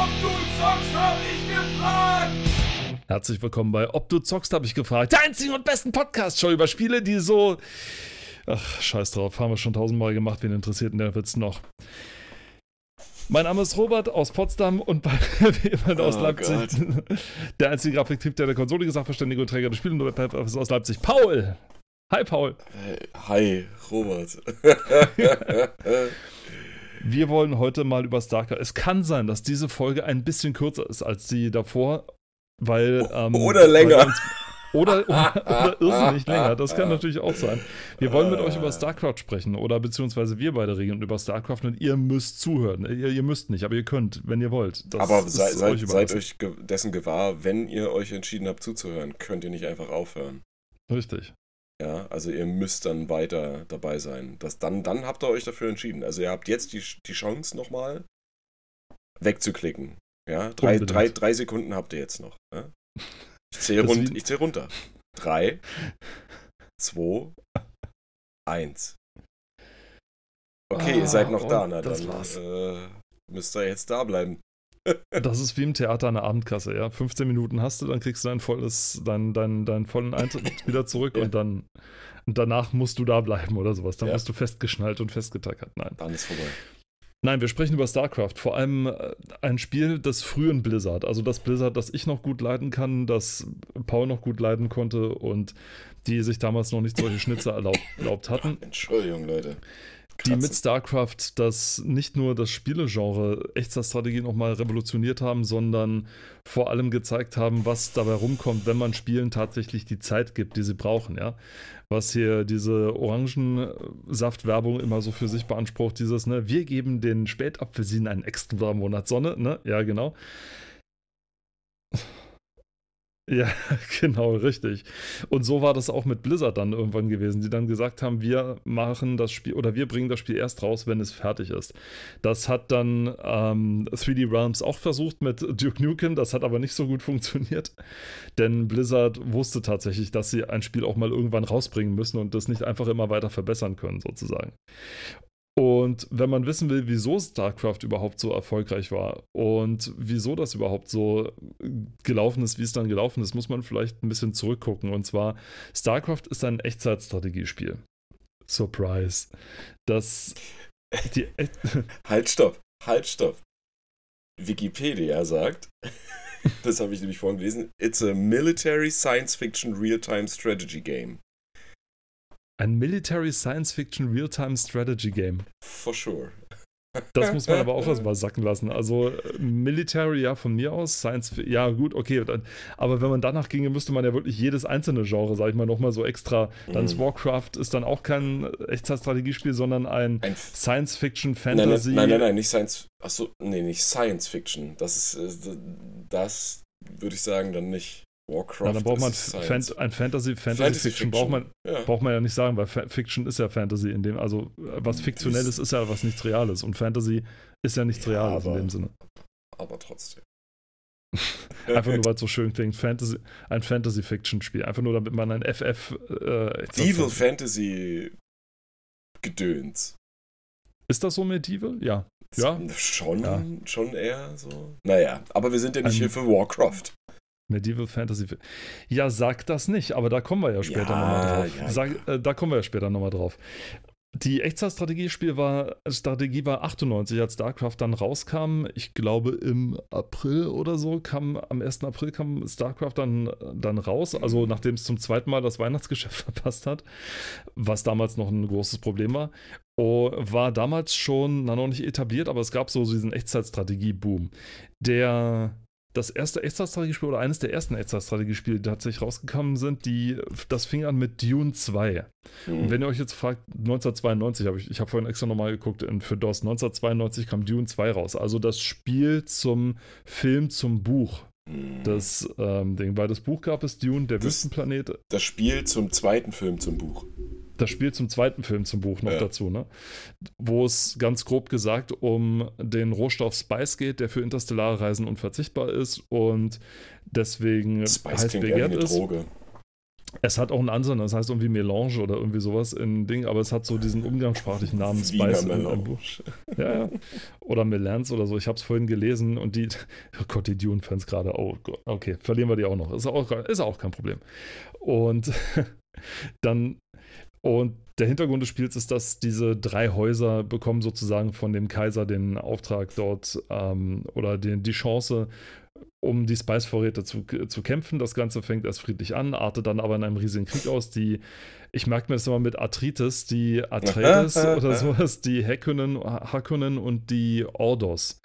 Ob du zockst, hab ich gefragt! Herzlich willkommen bei Ob du zockst, habe ich gefragt. Der einzigen und besten Podcast-Show über Spiele, die so. Ach, scheiß drauf, haben wir schon tausendmal gemacht. Wen interessiert denn der Witz noch? Mein Name ist Robert aus Potsdam und bei jemand aus Oh Leipzig. Gott. Der einzige Grafiktyp, der der Konsole Sachverständige und Träger des Spielen ist aus Leipzig. Paul! Hi, Paul. Hey, Hi, Robert. Wir wollen heute mal über StarCraft. Es kann sein, dass diese Folge ein bisschen kürzer ist als die davor, weil. Ähm, Oder länger. weil uns- Oder, oder, oder irrsinnig länger. Das kann natürlich auch sein. Wir wollen mit euch über StarCraft sprechen oder beziehungsweise wir beide regeln über StarCraft und ihr müsst zuhören. Ihr, ihr müsst nicht, aber ihr könnt, wenn ihr wollt. Das Aber ist sei, seid, seid euch dessen gewahr, wenn ihr euch entschieden habt zuzuhören, könnt ihr nicht einfach aufhören. Richtig. Ja, also ihr müsst dann weiter dabei sein. Das, dann, dann habt ihr euch dafür entschieden. Also ihr habt jetzt die, die Chance nochmal wegzuklicken. Ja, drei, Unbedingt. drei, drei Sekunden habt ihr jetzt noch. Ja? Ich zähle rund, ich zähl runter. Drei, zwei, eins. Okay, ihr seid noch Ah, da. Na, das dann war's. äh, müsst ihr jetzt da bleiben. Das ist wie im Theater eine Abendkasse, ja. 15 Minuten hast du, dann kriegst du dein volles, dein, dein, deinen vollen Eintritt wieder zurück Ja. und dann und danach musst du da bleiben oder sowas. Dann Ja. wirst du festgeschnallt und festgetackert. Nein. Dann ist vorbei. Nein, wir sprechen über StarCraft. Vor allem äh, ein Spiel des frühen Blizzard. Also das Blizzard, das ich noch gut leiden kann, das Paul noch gut leiden konnte und die sich damals noch nicht solche Schnitzer erlaubt, erlaubt hatten. Entschuldigung, Leute. Die mit. StarCraft das nicht nur das Spielegenre Echtzeitstrategie nochmal revolutioniert haben, sondern vor allem gezeigt haben, was dabei rumkommt, wenn man Spielen tatsächlich die Zeit gibt, die sie brauchen, ja. Was hier diese Orangensaftwerbung immer so für sich beansprucht, dieses, ne, wir geben den Spätapfelsinen einen extra Monat Sonne, ne? Ja, genau. Ja, genau, richtig. Und so war das auch mit Blizzard dann irgendwann gewesen, die dann gesagt haben, wir machen das Spiel oder wir bringen das Spiel erst raus, wenn es fertig ist. Das hat dann ähm, 3D Realms auch versucht mit Duke Nukem, das hat aber nicht so gut funktioniert, denn Blizzard wusste tatsächlich, dass sie ein Spiel auch mal irgendwann rausbringen müssen und das nicht einfach immer weiter verbessern können, sozusagen. Und wenn man wissen will, wieso StarCraft überhaupt so erfolgreich war und wieso das überhaupt so gelaufen ist, wie es dann gelaufen ist, muss man vielleicht ein bisschen zurückgucken. Und zwar, StarCraft ist ein Echtzeitstrategiespiel. Surprise. Das. Die, Halt, stopp. Halt, stopp. Wikipedia sagt, das habe ich nämlich vorhin gelesen, it's a military science fiction real-time strategy game. Ein Military Science Fiction Real-Time Strategy Game. For sure. Das muss man aber auch erstmal sacken lassen. Also Military, ja, von mir aus, Science, Fi- ja, gut, okay. Aber wenn man danach ginge, müsste man ja wirklich jedes einzelne Genre, sag ich mal, nochmal so extra. Dann ist Mhm. Warcraft ist dann auch kein Echtzeitstrategiespiel, sondern ein Ein Science Fiction Nein, nein, Fantasy. nein, nein, nein, nicht Science. Achso, nee, nicht Science Fiction. Das ist. äh, Das würde ich sagen, dann nicht. Warcraft. Ja, dann braucht man ist Fan ein Fantasy, Fantasy, Fantasy Fiction. Braucht man, Ja. braucht man ja nicht sagen, weil Fa Fiction ist ja Fantasy in dem, also was Fiktionelles ist ja was nichts Reales und Fantasy ist ja nichts Ja, Reales in aber- dem Sinne. Aber trotzdem. Einfach nur, weil es so schön klingt. Fantasy, ein Fantasy-Fiction-Spiel. Einfach nur, damit man ein FF. Äh, Evil Fantasy Gedöns. Ist das so Medieval? Ja. Ja. Schon, Ja. schon eher so. Naja, aber wir sind ja nicht Ein- hier für Warcraft. Medieval Fantasy. Ja, sag das nicht, aber da kommen wir ja später Ja, nochmal drauf. ja, sag, Äh, da kommen wir ja später nochmal drauf. Die Echtzeitstrategiespiel war, Strategie war 98, als StarCraft dann rauskam. Ich glaube im April oder so kam, am 1. April kam StarCraft dann, dann raus. Also nachdem es zum zweiten Mal das Weihnachtsgeschäft verpasst hat, was damals noch ein großes Problem war. Oh, war damals schon, na noch nicht etabliert, aber es gab so diesen Echtzeitstrategie-Boom. Der das erste Echtzeitstrategiespiel oder eines der ersten Echtzeitstrategiespiele, die tatsächlich rausgekommen sind, die, das fing an mit Dune 2. Hm. Und wenn ihr euch jetzt fragt, 1992 habe ich, ich habe vorhin extra nochmal geguckt, für DOS, 1992 kam Dune 2 raus. Also das Spiel zum Film, zum Buch. Hm. Das ähm, Ding, weil das Buch gab es Dune, der Das- Wüstenplanet, das Spiel zum zweiten Film zum Buch. Das Spiel zum zweiten Film zum Buch noch Ja. dazu, ne? Wo es ganz grob gesagt um den Rohstoff Spice geht, der für interstellare Reisen unverzichtbar ist und deswegen Spice heiß begehrt ist. Droge. Es hat auch einen Ansatz, das heißt irgendwie Melange oder irgendwie sowas in Ding, aber es hat so diesen umgangssprachlichen Namen Spice im, im Buch. Ja, ja. Oder Melance oder so. Ich habe es vorhin gelesen und die, oh Gott, die Dune-Fans gerade, oh Gott, okay, verlieren wir die auch noch. Ist auch, ist auch kein Problem. Und dann, und der Hintergrund des Spiels ist, dass diese drei Häuser bekommen sozusagen von dem Kaiser den Auftrag dort ähm, oder den, die Chance, um die Spice-Vorräte zu, zu kämpfen. Das Ganze fängt erst friedlich an, artet dann aber in einem riesigen Krieg aus. Die, ich merke mir das immer mit Arthritis, die Atreides oder sowas, die Hekkunen, Hakkunen und die Ordos.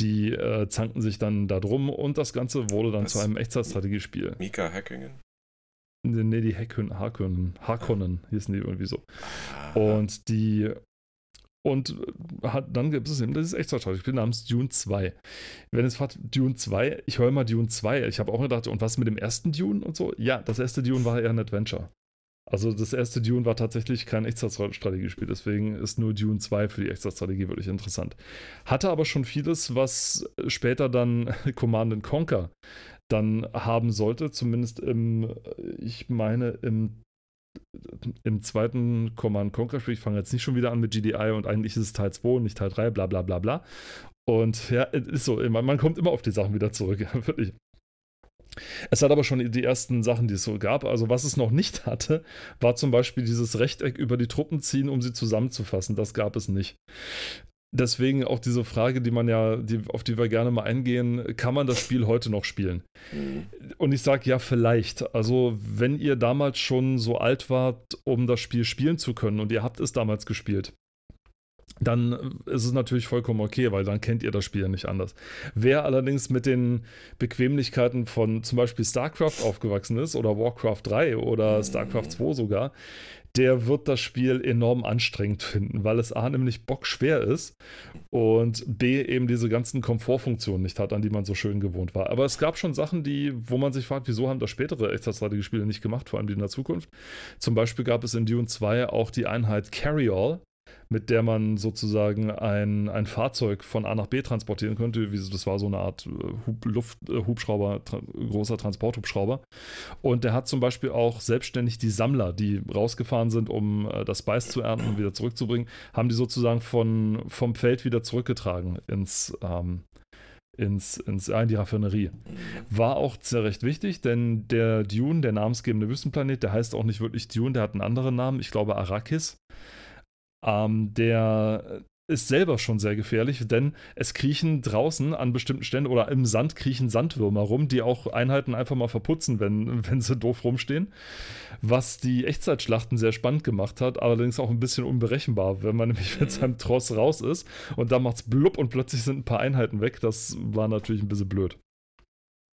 Die äh, zanken sich dann da drum und das Ganze wurde dann Was? zu einem Echtzeitstrategiespiel. Mika Hackingen? Nee, die Hackkunen, Harkonnen hießen die irgendwie so. Ah. Und die und äh, hat, dann gibt es eben dieses Extra-Spiel namens Dune 2. Wenn es fragt, Dune 2, ich höre mal Dune 2. Ich habe auch gedacht, und was mit dem ersten Dune und so? Ja, das erste Dune war eher ein Adventure. Also das erste Dune war tatsächlich kein Extra-Strategiespiel, deswegen ist nur Dune 2 für die Extra-Strategie wirklich interessant. Hatte aber schon vieles, was später dann Command Conquer dann haben sollte, zumindest im, ich meine, im im zweiten Command Conquer Spiel, ich fange jetzt nicht schon wieder an mit GDI und eigentlich ist es Teil 2 und nicht Teil 3, bla bla bla bla. Und ja, ist so, man kommt immer auf die Sachen wieder zurück, wirklich. Es hat aber schon die ersten Sachen, die es so gab. Also, was es noch nicht hatte, war zum Beispiel dieses Rechteck über die Truppen ziehen, um sie zusammenzufassen. Das gab es nicht deswegen auch diese Frage, die man ja, die, auf die wir gerne mal eingehen, kann man das Spiel heute noch spielen? Mhm. Und ich sage ja, vielleicht. Also, wenn ihr damals schon so alt wart, um das Spiel spielen zu können und ihr habt es damals gespielt, dann ist es natürlich vollkommen okay, weil dann kennt ihr das Spiel ja nicht anders. Wer allerdings mit den Bequemlichkeiten von zum Beispiel StarCraft aufgewachsen ist oder Warcraft 3 oder. StarCraft 2 sogar, der wird das Spiel enorm anstrengend finden, weil es A nämlich bockschwer ist und B eben diese ganzen Komfortfunktionen nicht hat, an die man so schön gewohnt war. Aber es gab schon Sachen, die, wo man sich fragt, wieso haben das spätere Echtzeitstrategie-Spiele nicht gemacht, vor allem die in der Zukunft. Zum Beispiel gab es in Dune 2 auch die Einheit Carry-All, mit der man sozusagen ein, ein Fahrzeug von A nach B transportieren könnte. Das war so eine Art äh, Hub, Luft, äh, Hubschrauber, tra großer Transporthubschrauber. Und der hat zum Beispiel auch selbstständig die Sammler, die rausgefahren sind, um äh, das Spice zu ernten und wieder zurückzubringen, haben die sozusagen von, vom Feld wieder zurückgetragen ins, ähm, ins, ins, in die Raffinerie. War auch sehr recht wichtig, denn der Dune, der namensgebende Wüstenplanet, der heißt auch nicht wirklich Dune, der hat einen anderen Namen, ich glaube Arrakis. Ähm, der ist selber schon sehr gefährlich, denn es kriechen draußen an bestimmten Stellen oder im Sand kriechen Sandwürmer rum, die auch Einheiten einfach mal verputzen, wenn, wenn sie doof rumstehen. Was die Echtzeitschlachten sehr spannend gemacht hat, allerdings auch ein bisschen unberechenbar, wenn man nämlich mit seinem Tross raus ist und da macht's blub und plötzlich sind ein paar Einheiten weg. Das war natürlich ein bisschen blöd.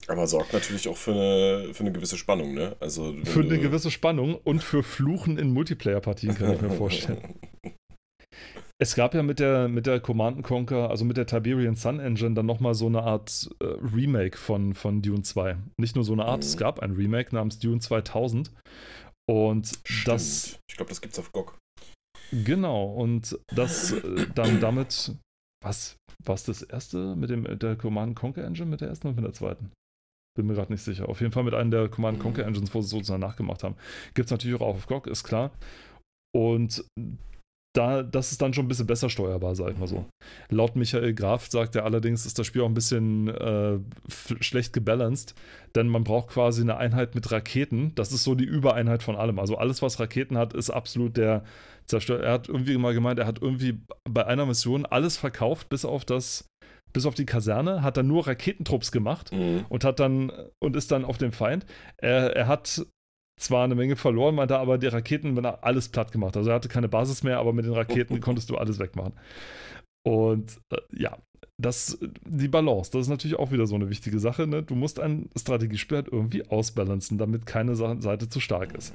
Aber sorgt natürlich auch für eine, für eine gewisse Spannung, ne? Also, für eine gewisse Spannung und für Fluchen in Multiplayer-Partien, kann ich mir vorstellen. Es gab ja mit der, mit der Command Conquer, also mit der Tiberian Sun Engine, dann nochmal so eine Art äh, Remake von, von Dune 2. Nicht nur so eine Art, mhm. es gab ein Remake namens Dune 2000. Und Stimmt. das. Ich glaube, das gibt's auf GOG. Genau, und das äh, dann damit. Was? War es das erste mit, dem, der Command Conquer Engine, mit der ersten oder mit der zweiten? Bin mir gerade nicht sicher. Auf jeden Fall mit einem der Command Conquer Engines, wo sie sozusagen nachgemacht haben. Gibt es natürlich auch auf GOG, ist klar. Und da, das ist dann schon ein bisschen besser steuerbar, sag ich mal so. Laut Michael Graf sagt er allerdings, ist das Spiel auch ein bisschen äh, schlecht gebalanced, denn man braucht quasi eine Einheit mit Raketen. Das ist so die Übereinheit von allem. Also alles, was Raketen hat, ist absolut der Zerstörer. Er hat irgendwie mal gemeint, er hat irgendwie bei einer Mission alles verkauft, bis auf das bis auf die Kaserne, hat dann nur Raketentrupps gemacht mhm. und hat dann und ist dann auf dem Feind. Er, er hat zwar eine Menge verloren, meinte aber, die Raketen haben alles platt gemacht. Also er hatte keine Basis mehr, aber mit den Raketen konntest du alles wegmachen. Und äh, ja, das, die Balance, das ist natürlich auch wieder so eine wichtige Sache. Ne? Du musst ein Strategiespiel halt irgendwie ausbalancen, damit keine Seite zu stark ist.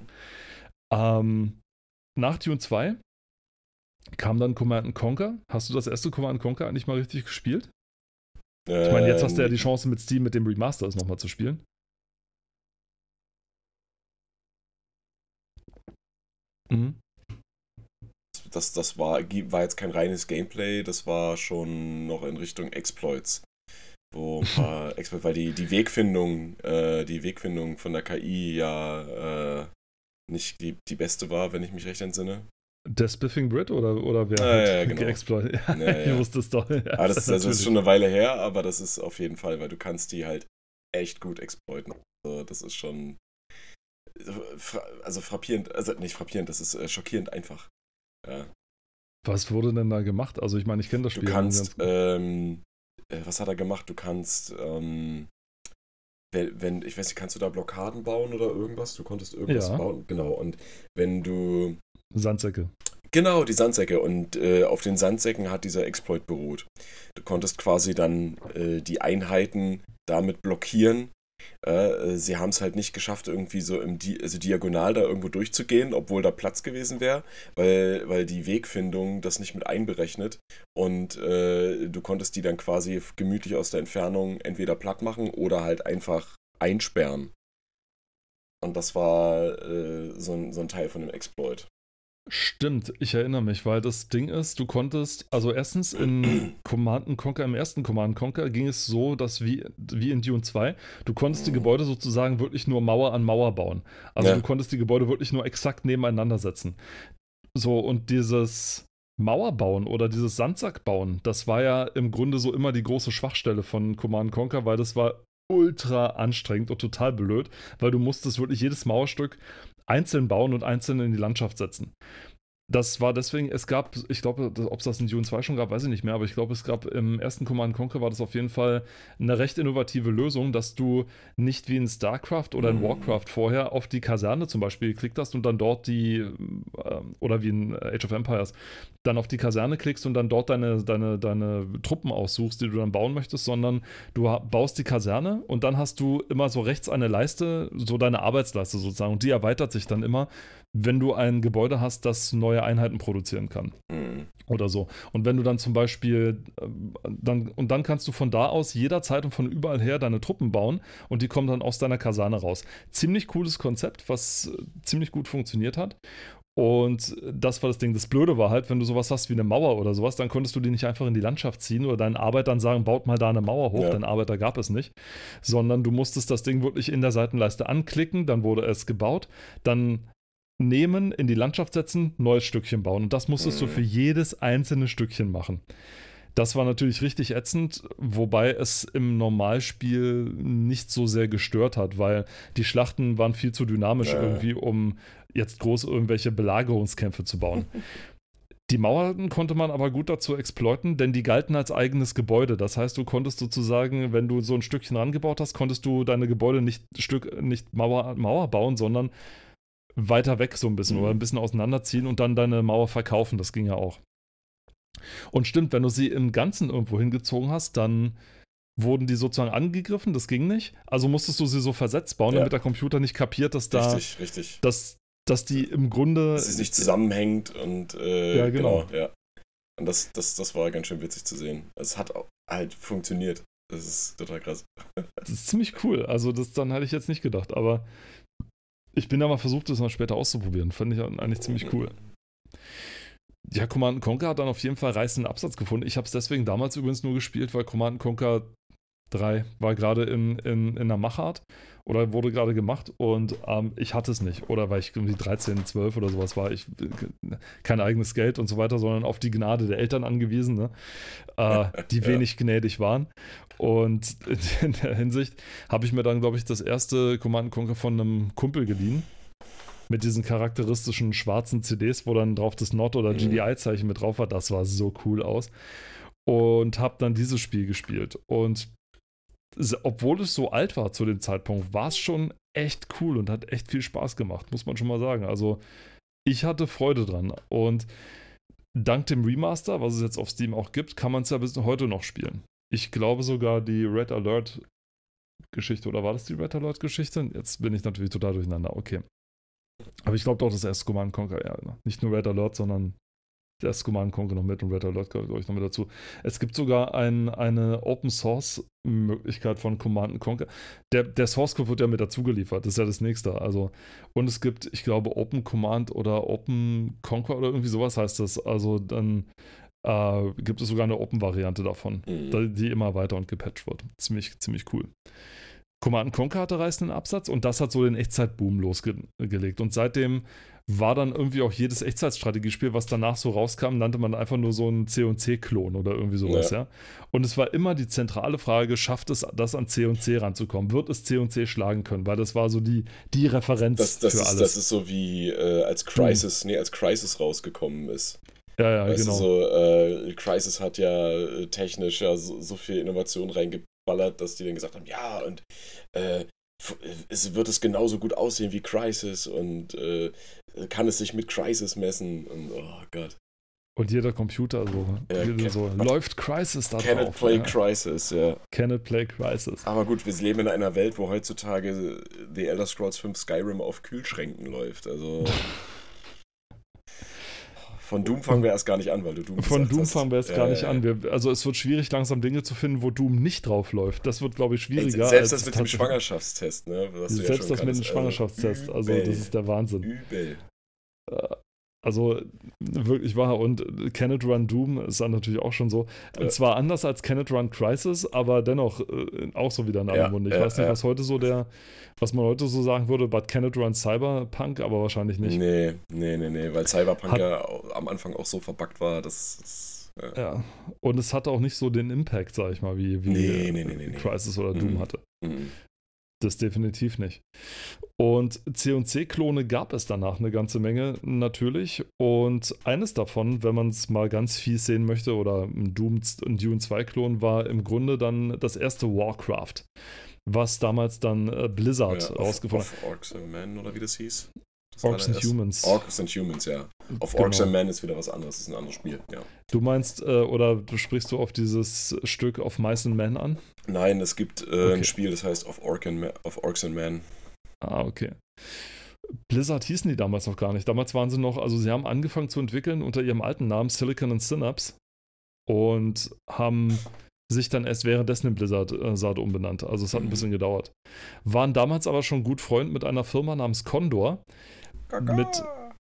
Ähm, nach Tune 2 kam dann Command Conquer. Hast du das erste Command Conquer eigentlich mal richtig gespielt? Ich meine, jetzt hast du ja die ähm. Chance mit Steam mit dem Remaster es nochmal zu spielen. Mhm. Das, das war, war jetzt kein reines Gameplay, das war schon noch in Richtung Exploits. wo ein paar Exploits, weil die, die Wegfindung, äh, die Wegfindung von der KI ja äh, nicht die, die beste war, wenn ich mich recht entsinne. Der Spiffing Brit oder, oder wer Ah, hat ja, genau. geexploitet? Ja, Ja, ja. Ich wusste es doch. Ja, Ah, das, ist- also, das ist schon eine Weile her, aber das ist auf jeden Fall, weil du kannst die halt echt gut exploiten. Also, das ist schon also frappierend, also nicht frappierend, das ist äh, schockierend einfach. Ja. Was wurde denn da gemacht? Also ich meine, ich kenne das Du Spiel. kannst, ganz gut. ähm, äh, was hat er gemacht? Du kannst, ähm, wenn, wenn, ich weiß nicht, kannst du da Blockaden bauen oder irgendwas? Du konntest irgendwas Ja. bauen, genau. Und wenn du, Sandsäcke. genau, die Sandsäcke und äh, auf den Sandsäcken hat dieser Exploit beruht. Du konntest quasi dann äh, die Einheiten damit blockieren. Äh, sie haben es halt nicht geschafft, irgendwie so im Di also diagonal da irgendwo durchzugehen, obwohl da Platz gewesen wäre, weil, weil die Wegfindung das nicht mit einberechnet und äh, du konntest die dann quasi gemütlich aus der Entfernung entweder platt machen oder halt einfach einsperren. Und das war äh, so, ein, so ein Teil von dem Exploit. Stimmt, ich erinnere mich, weil das Ding ist, du konntest, also erstens in Command Conquer, im ersten Command Conquer ging es so, dass wie, wie in Dune 2, du konntest die Gebäude sozusagen wirklich nur Mauer an Mauer bauen. Also Ja. du konntest die Gebäude wirklich nur exakt nebeneinander setzen. So, und dieses Mauerbauen oder dieses Sandsackbauen, das war ja im Grunde so immer die große Schwachstelle von Command Conquer, weil das war ultra anstrengend und total blöd, weil du musstest wirklich jedes Mauerstück einzeln bauen und einzeln in die Landschaft setzen. Das war deswegen, es gab, ich glaube, ob es das in Dune 2 schon gab, weiß ich nicht mehr, aber ich glaube, es gab im ersten Command Conquer war das auf jeden Fall eine recht innovative Lösung, dass du nicht wie in StarCraft oder in Mhm. Warcraft vorher auf die Kaserne zum Beispiel geklickt hast und dann dort die, äh, oder wie in Age of Empires, dann auf die Kaserne klickst und dann dort deine, deine, deine Truppen aussuchst, die du dann bauen möchtest, sondern du baust die Kaserne und dann hast du immer so rechts eine Leiste, so deine Arbeitsleiste sozusagen, und die erweitert sich dann immer, wenn du ein Gebäude hast, das neue Einheiten produzieren kann Mhm. oder so. Und wenn du dann zum Beispiel, ähm, dann, und dann kannst du von da aus jederzeit und von überall her deine Truppen bauen und die kommen dann aus deiner Kaserne raus. Ziemlich cooles Konzept, was äh, ziemlich gut funktioniert hat. Und das war das Ding. Das Blöde war halt, wenn du sowas hast wie eine Mauer oder sowas, dann konntest du die nicht einfach in die Landschaft ziehen oder deinen Arbeitern sagen, baut mal da eine Mauer hoch, Ja. denn Arbeiter gab es nicht. Sondern du musstest das Ding wirklich in der Seitenleiste anklicken, dann wurde es gebaut, dann nehmen, in die Landschaft setzen, neues Stückchen bauen. Und das musstest du Mhm. für jedes einzelne Stückchen machen. Das war natürlich richtig ätzend, wobei es im Normalspiel nicht so sehr gestört hat, weil die Schlachten waren viel zu dynamisch Ja. irgendwie, um jetzt groß irgendwelche Belagerungskämpfe zu bauen. Die Mauern konnte man aber gut dazu exploiten, denn die galten als eigenes Gebäude. Das heißt, du konntest sozusagen, wenn du so ein Stückchen rangebaut hast, konntest du deine Gebäude nicht Stück, nicht Mauer, Mauer bauen, sondern weiter weg so ein bisschen Mhm. oder ein bisschen auseinanderziehen und dann deine Mauer verkaufen. Das ging ja auch. Und stimmt, wenn du sie im Ganzen irgendwo hingezogen hast, dann wurden die sozusagen angegriffen, das ging nicht. Also musstest du sie so versetzt bauen, Ja. damit der Computer nicht kapiert, dass da, Richtig, richtig. dass, dass die im Grunde. Dass es nicht zusammenhängt und äh, Ja, genau. ja. Und das, das, das war ganz schön witzig zu sehen. Es hat auch halt funktioniert. Das ist total krass. Das ist ziemlich cool. Also, das dann hätte ich jetzt nicht gedacht, aber ich bin ja mal versucht, das mal später auszuprobieren. Fand ich eigentlich ziemlich cool. Ja, Command Conquer hat dann auf jeden Fall reißenden Absatz gefunden. Ich habe es deswegen damals übrigens nur gespielt, weil Command Conquer 3 war gerade in, in, in der Machart oder wurde gerade gemacht und ähm, ich hatte es nicht. Oder weil ich irgendwie 13, 12 oder sowas war. Ich kein eigenes Geld und so weiter, sondern auf die Gnade der Eltern angewiesen, ne? äh, die Ja. wenig gnädig waren. Und in der Hinsicht habe ich mir dann, glaube ich, das erste Command Conquer von einem Kumpel geliehen. Mit diesen charakteristischen schwarzen CDs, wo dann drauf das Not- oder Mhm. GDI-Zeichen mit drauf war. Das sah so cool aus. Und habe dann dieses Spiel gespielt. Und obwohl es so alt war zu dem Zeitpunkt, war es schon echt cool und hat echt viel Spaß gemacht, muss man schon mal sagen. Also ich hatte Freude dran. Und dank dem Remaster, was es jetzt auf Steam auch gibt, kann man es ja bis heute noch spielen. Ich glaube sogar die Red Alert Geschichte, oder war das die Red Alert Geschichte? Jetzt bin ich natürlich total durcheinander, okay. Aber ich glaube doch, das erste Command Conquer, ja, ne? nicht nur Red Alert, sondern der erste Command Conquer noch mit und Red Alert gehört, glaube ich, noch mit dazu. Es gibt sogar ein, eine Open Source Möglichkeit von Command Conquer. Der, der Source Code wird ja mit dazu geliefert, das ist ja das nächste. Also, und es gibt, ich glaube, Open Command oder Open Conquer oder irgendwie sowas heißt das. Also dann äh, gibt es sogar eine Open-Variante davon, Mhm. die immer weiter und gepatcht wird. Ziemlich, ziemlich cool. Command Conquer hatte reißenden Absatz und das hat so den Echtzeitboom losgelegt. Und seitdem war dann irgendwie auch jedes Echtzeitstrategiespiel, was danach so rauskam, nannte man einfach nur so einen C&C-Klon oder irgendwie sowas, ja. Ja. Und es war immer die zentrale Frage, schafft es das an C&C ranzukommen? Wird es C&C schlagen können? Weil das war so die, die Referenz Das, das, für ist, alles. das ist so wie äh, als Crisis, nee, als Crisis rausgekommen ist. ja, ja, weißt genau. du, so, äh, Crisis hat ja äh, technisch ja so, so viel Innovation reingeballert, dass die dann gesagt haben, ja, und äh, es wird es genauso gut aussehen wie Crisis und äh, kann es sich mit Crisis messen und oh Gott. Und jeder Computer so, Ja, jeder can- so läuft Crisis da Can it drauf. play ja. Crisis, ja. Can it play Crisis. Aber gut, wir leben in einer Welt, wo heutzutage The Elder Scrolls 5 Skyrim auf Kühlschränken läuft. Also. Von Doom fangen wir erst gar nicht an, weil du Doom Von Doom fangen wir jetzt Ja, gar nicht ja. an. Wir, also es wird schwierig, langsam Dinge zu finden, wo Doom nicht drauf läuft. Das wird, glaube ich, schwieriger. selbst als das mit dem Schwangerschaftstest, ne? Selbst das mit dem kanntest. Schwangerschaftstest. Also, das ist der Wahnsinn. Übel. Also wirklich wahr. Und Kenneth Run Doom ist dann natürlich auch schon so. Ja. Zwar anders als Kenneth Run Crisis, aber dennoch äh, auch so wieder in aller Ja, Munde. Ich ja, weiß nicht, was heute so der, was man heute so sagen würde, but Kenneth Run Cyberpunk, aber wahrscheinlich nicht. Nee, nee, nee, nee, weil Cyberpunk Hat- ja am Anfang auch so verbuggt war, dass es. Ja. Und es hatte auch nicht so den Impact, sag ich mal, wie, wie äh, nee, nee, nee. Crisis oder Doom Mhm. hatte. Mhm. Das definitiv nicht. Und C&C-Klone gab es danach eine ganze Menge, natürlich. Und eines davon, wenn man es mal ganz fies sehen möchte, oder ein, Doom, ein Dune 2-Klon, war im Grunde dann das erste Warcraft, was damals dann äh, Blizzard Ja, rausgefunden hat. Orcs and Men oder wie das hieß? Das Orcs and. Humans. Orcs and Humans, ja. Auf Genau. Orcs and Men ist wieder was anderes, ist ein anderes Spiel, ja. Du meinst, äh, oder du sprichst du auf dieses Stück auf Mice and Men an? Nein, es gibt äh, Okay. ein Spiel, das heißt Of, Orc and Orcs and Men. Ah, okay. Blizzard hießen die damals noch gar nicht. Damals waren sie noch, also sie haben angefangen zu entwickeln unter ihrem alten Namen Silicon and Synapse und haben sich dann erst währenddessen in Blizzard äh, Saat umbenannt. Also es hat ein Mhm. bisschen gedauert. Waren damals aber schon gut Freund mit einer Firma namens Condor. Mit-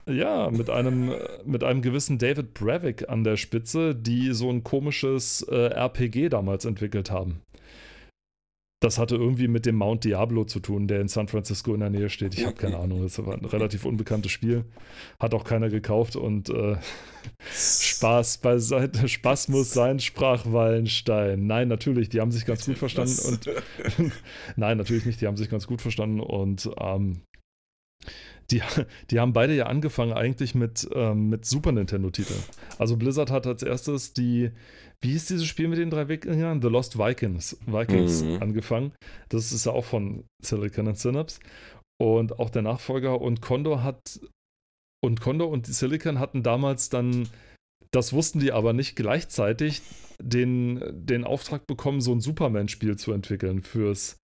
Ja, mit einem, mit einem gewissen David Brevik an der Spitze, die so ein komisches äh, RPG damals entwickelt haben. Das hatte irgendwie mit dem Mount Diablo zu tun, der in San Francisco in der Nähe steht. Ich habe keine Ahnung. Das war ein relativ unbekanntes Spiel. Hat auch keiner gekauft und äh, Spaß beiseite. Spaß muss sein, sprach Wallenstein. Nein, natürlich, die haben sich ganz gut verstanden und Nein, natürlich nicht. Die haben sich ganz gut verstanden und ähm, die, die haben beide ja angefangen eigentlich mit, ähm, mit Super Nintendo-Titeln. Also Blizzard hat als erstes die, wie hieß dieses Spiel mit den drei Wikingern? The Lost Vikings, Vikings Mhm. angefangen. Das ist ja auch von Silicon and Synapse. Und auch der Nachfolger und Condor hat und Condor und die Silicon hatten damals dann, das wussten die aber nicht gleichzeitig, den, den Auftrag bekommen, so ein Superman-Spiel zu entwickeln fürs,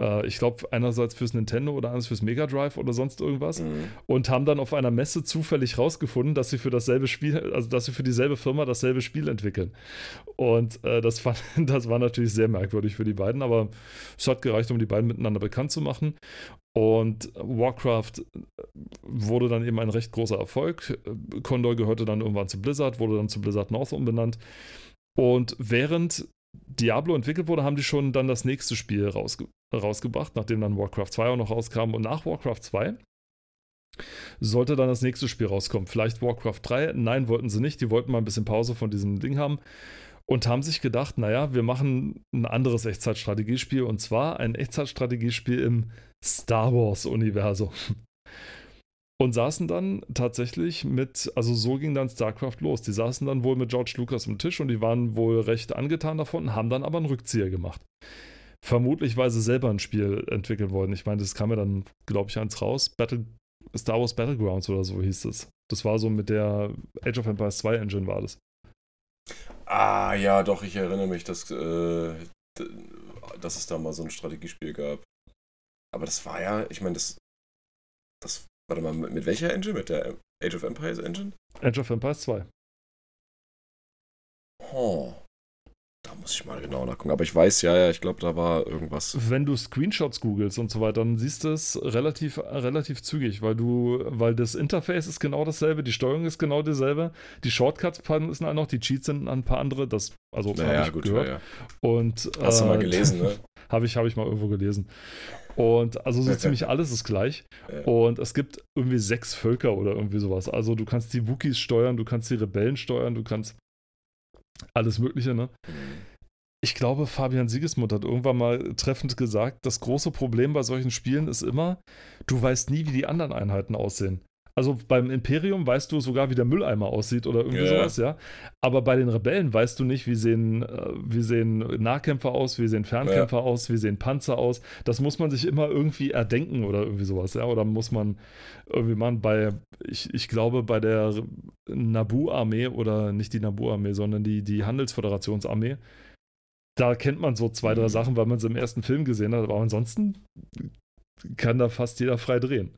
äh, ich glaube, einerseits fürs Nintendo oder andererseits fürs Mega Drive oder sonst irgendwas. Mhm. Und haben dann auf einer Messe zufällig rausgefunden, dass sie für dasselbe Spiel, also dass sie für dieselbe Firma dasselbe Spiel entwickeln. Und äh, das, fand, das war natürlich sehr merkwürdig für die beiden, aber es hat gereicht, um die beiden miteinander bekannt zu machen. Und Warcraft wurde dann eben ein recht großer Erfolg. Condor gehörte dann irgendwann zu Blizzard, wurde dann zu Blizzard North umbenannt. Und während Diablo entwickelt wurde, haben die schon dann das nächste Spiel rausge rausgebracht, nachdem dann Warcraft 2 auch noch rauskam. Und nach Warcraft 2 sollte dann das nächste Spiel rauskommen. Vielleicht Warcraft 3. Nein, wollten sie nicht. Die wollten mal ein bisschen Pause von diesem Ding haben. Und haben sich gedacht, naja, wir machen ein anderes Echtzeitstrategiespiel. Und zwar ein Echtzeitstrategiespiel im Star Wars-Universum. Und saßen dann tatsächlich mit, also so ging dann StarCraft los. Die saßen dann wohl mit George Lucas am Tisch und die waren wohl recht angetan davon, haben dann aber einen Rückzieher gemacht. Vermutlich, weil sie selber ein Spiel entwickeln wollten. Ich meine, das kam ja dann, glaube ich, eins raus. Battle, Star Wars Battlegrounds oder so hieß es. Das war so mit der Age of Empires 2 Engine war das. Ah, ja, doch, ich erinnere mich, dass, äh, dass es da mal so ein Strategiespiel gab. Aber das war ja, ich meine, das, das, warte mal, mit, mit welcher Engine? Mit der Age of Empires Engine? Age of Empires 2. Oh. Muss ich mal genau nachgucken. Aber ich weiß, ja, ja, ich glaube, da war irgendwas. Wenn du Screenshots googelst und so weiter, dann siehst du es relativ, relativ zügig, weil du, weil das Interface ist genau dasselbe, die Steuerung ist genau dieselbe, die Shortcuts sind halt noch, die Cheats sind ein paar andere, das, also naja, habe ich gut, gehört. ja, ja. Und, Hast du äh, mal gelesen, ne? Habe ich, hab ich mal irgendwo gelesen. Und also so ziemlich alles ist gleich. Und es gibt irgendwie sechs Völker oder irgendwie sowas. Also du kannst die Wookies steuern, du kannst die Rebellen steuern, du kannst alles Mögliche, ne? Mhm. Ich glaube, Fabian Siegesmund hat irgendwann mal treffend gesagt, das große Problem bei solchen Spielen ist immer, du weißt nie, wie die anderen Einheiten aussehen. Also beim Imperium weißt du sogar, wie der Mülleimer aussieht oder irgendwie Ja. sowas, ja. Aber bei den Rebellen weißt du nicht, wie sehen, äh, wie sehen Nahkämpfer aus, wie sehen Fernkämpfer aus, wie sehen Panzer aus. Das muss man sich immer irgendwie erdenken oder irgendwie sowas, ja. Oder muss man irgendwie machen bei, ich, ich glaube, bei der Nabu-Armee oder nicht die Nabu-Armee, sondern die, die Handelsföderationsarmee, da kennt man so zwei, drei Mhm. Sachen, weil man sie im ersten Film gesehen hat, aber ansonsten kann da fast jeder frei drehen.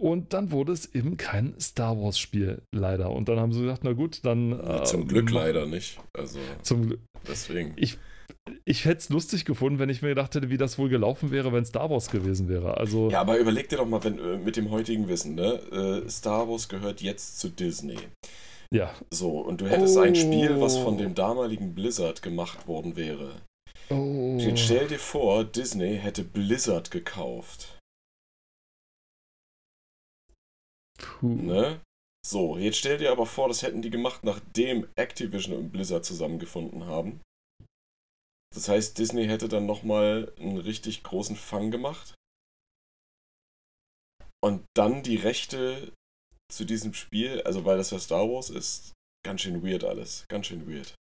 Und dann wurde es eben kein Star Wars-Spiel, leider. Und dann haben sie gesagt, na gut, dann. äh, Zum Glück mach- leider nicht. Also, Zum Glück. deswegen. Ich, ich hätte es lustig gefunden, wenn ich mir gedacht hätte, wie das wohl gelaufen wäre, wenn Star Wars gewesen wäre. Also, Ja, aber überleg dir doch mal, wenn äh, mit dem heutigen Wissen, ne? äh, Star Wars gehört jetzt zu Disney. Ja. So, und du hättest ein Spiel, was Oh. von dem damaligen Blizzard gemacht worden wäre. Oh. Jetzt stell dir vor, Disney hätte Blizzard gekauft. Puh. Ne? So, jetzt stell dir aber vor, das hätten die gemacht, nachdem Activision und Blizzard zusammengefunden haben. Das heißt, Disney hätte dann nochmal einen richtig großen Fang gemacht. Und dann die Rechte zu diesem Spiel, also weil das ja Star Wars ist, ganz schön weird alles. Ganz schön weird.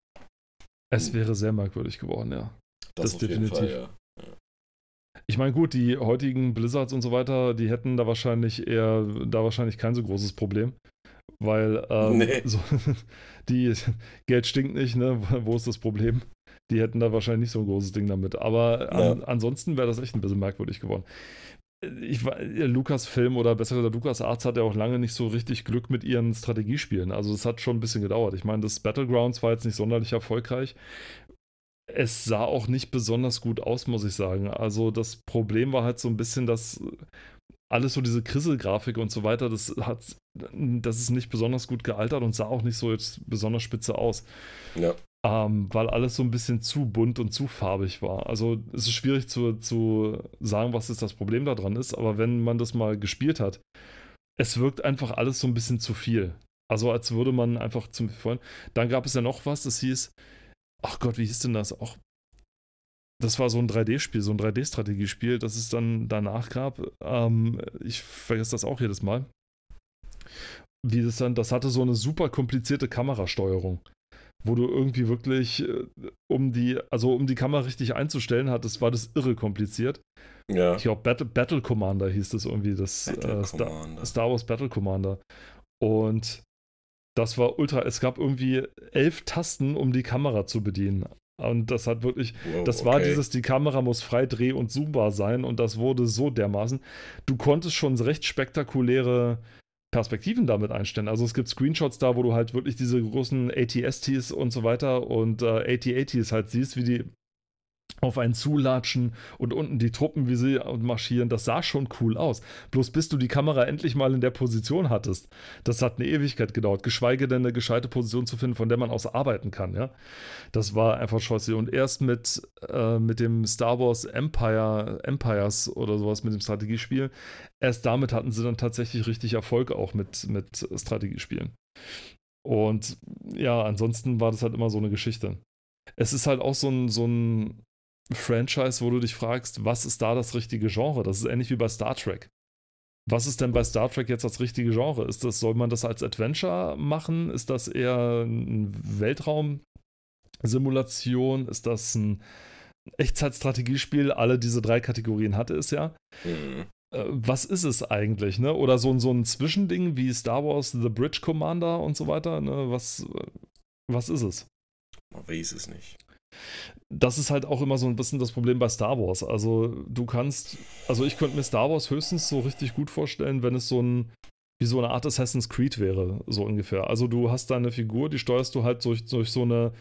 Es wäre sehr merkwürdig geworden, ja. Das, Das jeden Fall, definitiv. ja. Ich meine, gut, die heutigen Blizzards und so weiter, die hätten da wahrscheinlich eher, da wahrscheinlich kein so großes Problem. Weil ähm, Nee. so, die Geld stinkt nicht, ne? Wo ist das Problem? Die hätten da wahrscheinlich nicht so ein großes Ding damit. Aber an, ansonsten wäre das echt ein bisschen merkwürdig geworden. Ich, war- Lucasfilm oder besser gesagt LucasArts hat ja auch lange nicht so richtig Glück mit ihren Strategiespielen. Also es hat schon ein bisschen gedauert. Ich meine, das Battlegrounds war jetzt nicht sonderlich erfolgreich. Es sah auch nicht besonders gut aus, muss ich sagen. Also das Problem war halt so ein bisschen, dass alles so diese Krisselgrafik und so weiter, das hat, das ist nicht besonders gut gealtert und sah auch nicht so jetzt besonders spitze aus. Ja. Ähm, weil alles so ein bisschen zu bunt und zu farbig war. Also es ist schwierig zu, zu sagen, was jetzt das Problem daran ist, aber wenn man das mal gespielt hat, es wirkt einfach alles so ein bisschen zu viel. Also als würde man einfach zum vorhin. Dann gab es ja noch was, das hieß, ach Gott, wie hieß denn das? Auch das war so ein 3D-Spiel, so ein 3D-Strategiespiel, das es dann danach gab. Ähm, ich vergesse das auch jedes Mal. Wie das dann, das hatte so eine super komplizierte Kamerasteuerung, wo du irgendwie wirklich, äh, um die, also um die Kamera richtig einzustellen hattest, war das irre kompliziert. Ja. Ich glaube, Battle, Battle Commander hieß das irgendwie, das äh, Star. Star Wars Battle Commander. Und das war ultra, es gab irgendwie elf Tasten, um die Kamera zu bedienen. Und das hat wirklich, Wow, das war okay. dieses, die Kamera muss frei dreh- und zoombar sein und das wurde so dermaßen. Du konntest schon recht spektakuläre Perspektiven damit einstellen. Also es gibt Screenshots da, wo du halt wirklich diese großen ATSTs und so weiter und äh, AT-ATs halt siehst, wie die auf einen zulatschen und unten die Truppen, wie sie marschieren. Das sah schon cool aus. Bloß bis du die Kamera endlich mal in der Position hattest. Das hat eine Ewigkeit gedauert, geschweige denn eine gescheite Position zu finden, von der man aus arbeiten kann, ja. Das war einfach scheußlich. Und erst mit, äh, mit dem Star Wars Empire, Empires oder sowas, mit dem Strategiespiel, erst damit hatten sie dann tatsächlich richtig Erfolg auch mit, mit Strategiespielen. Und ja, ansonsten war das halt immer so eine Geschichte. Es ist halt auch so ein, so ein Franchise, wo du dich fragst, was ist da das richtige Genre? Das ist ähnlich wie bei Star Trek. Was ist denn bei Star Trek jetzt das richtige Genre? Ist das, soll man das als Adventure machen? Ist das eher ein Weltraum-Simulation? Ist das ein Echtzeitstrategiespiel? Alle diese drei Kategorien hatte es ja. Mhm. Äh, Was ist es eigentlich, ne? Oder so, ein- so ein Zwischending wie Star Wars The Bridge Commander und so weiter, ne? Was, was ist es? Man weiß es nicht. Das ist halt auch immer so ein bisschen das Problem bei Star Wars. Also du kannst, also ich könnte mir Star Wars höchstens so richtig gut vorstellen, wenn es so ein wie so eine Art Assassin's Creed wäre, so ungefähr. Also du hast deine Figur, die steuerst du halt durch, durch so eine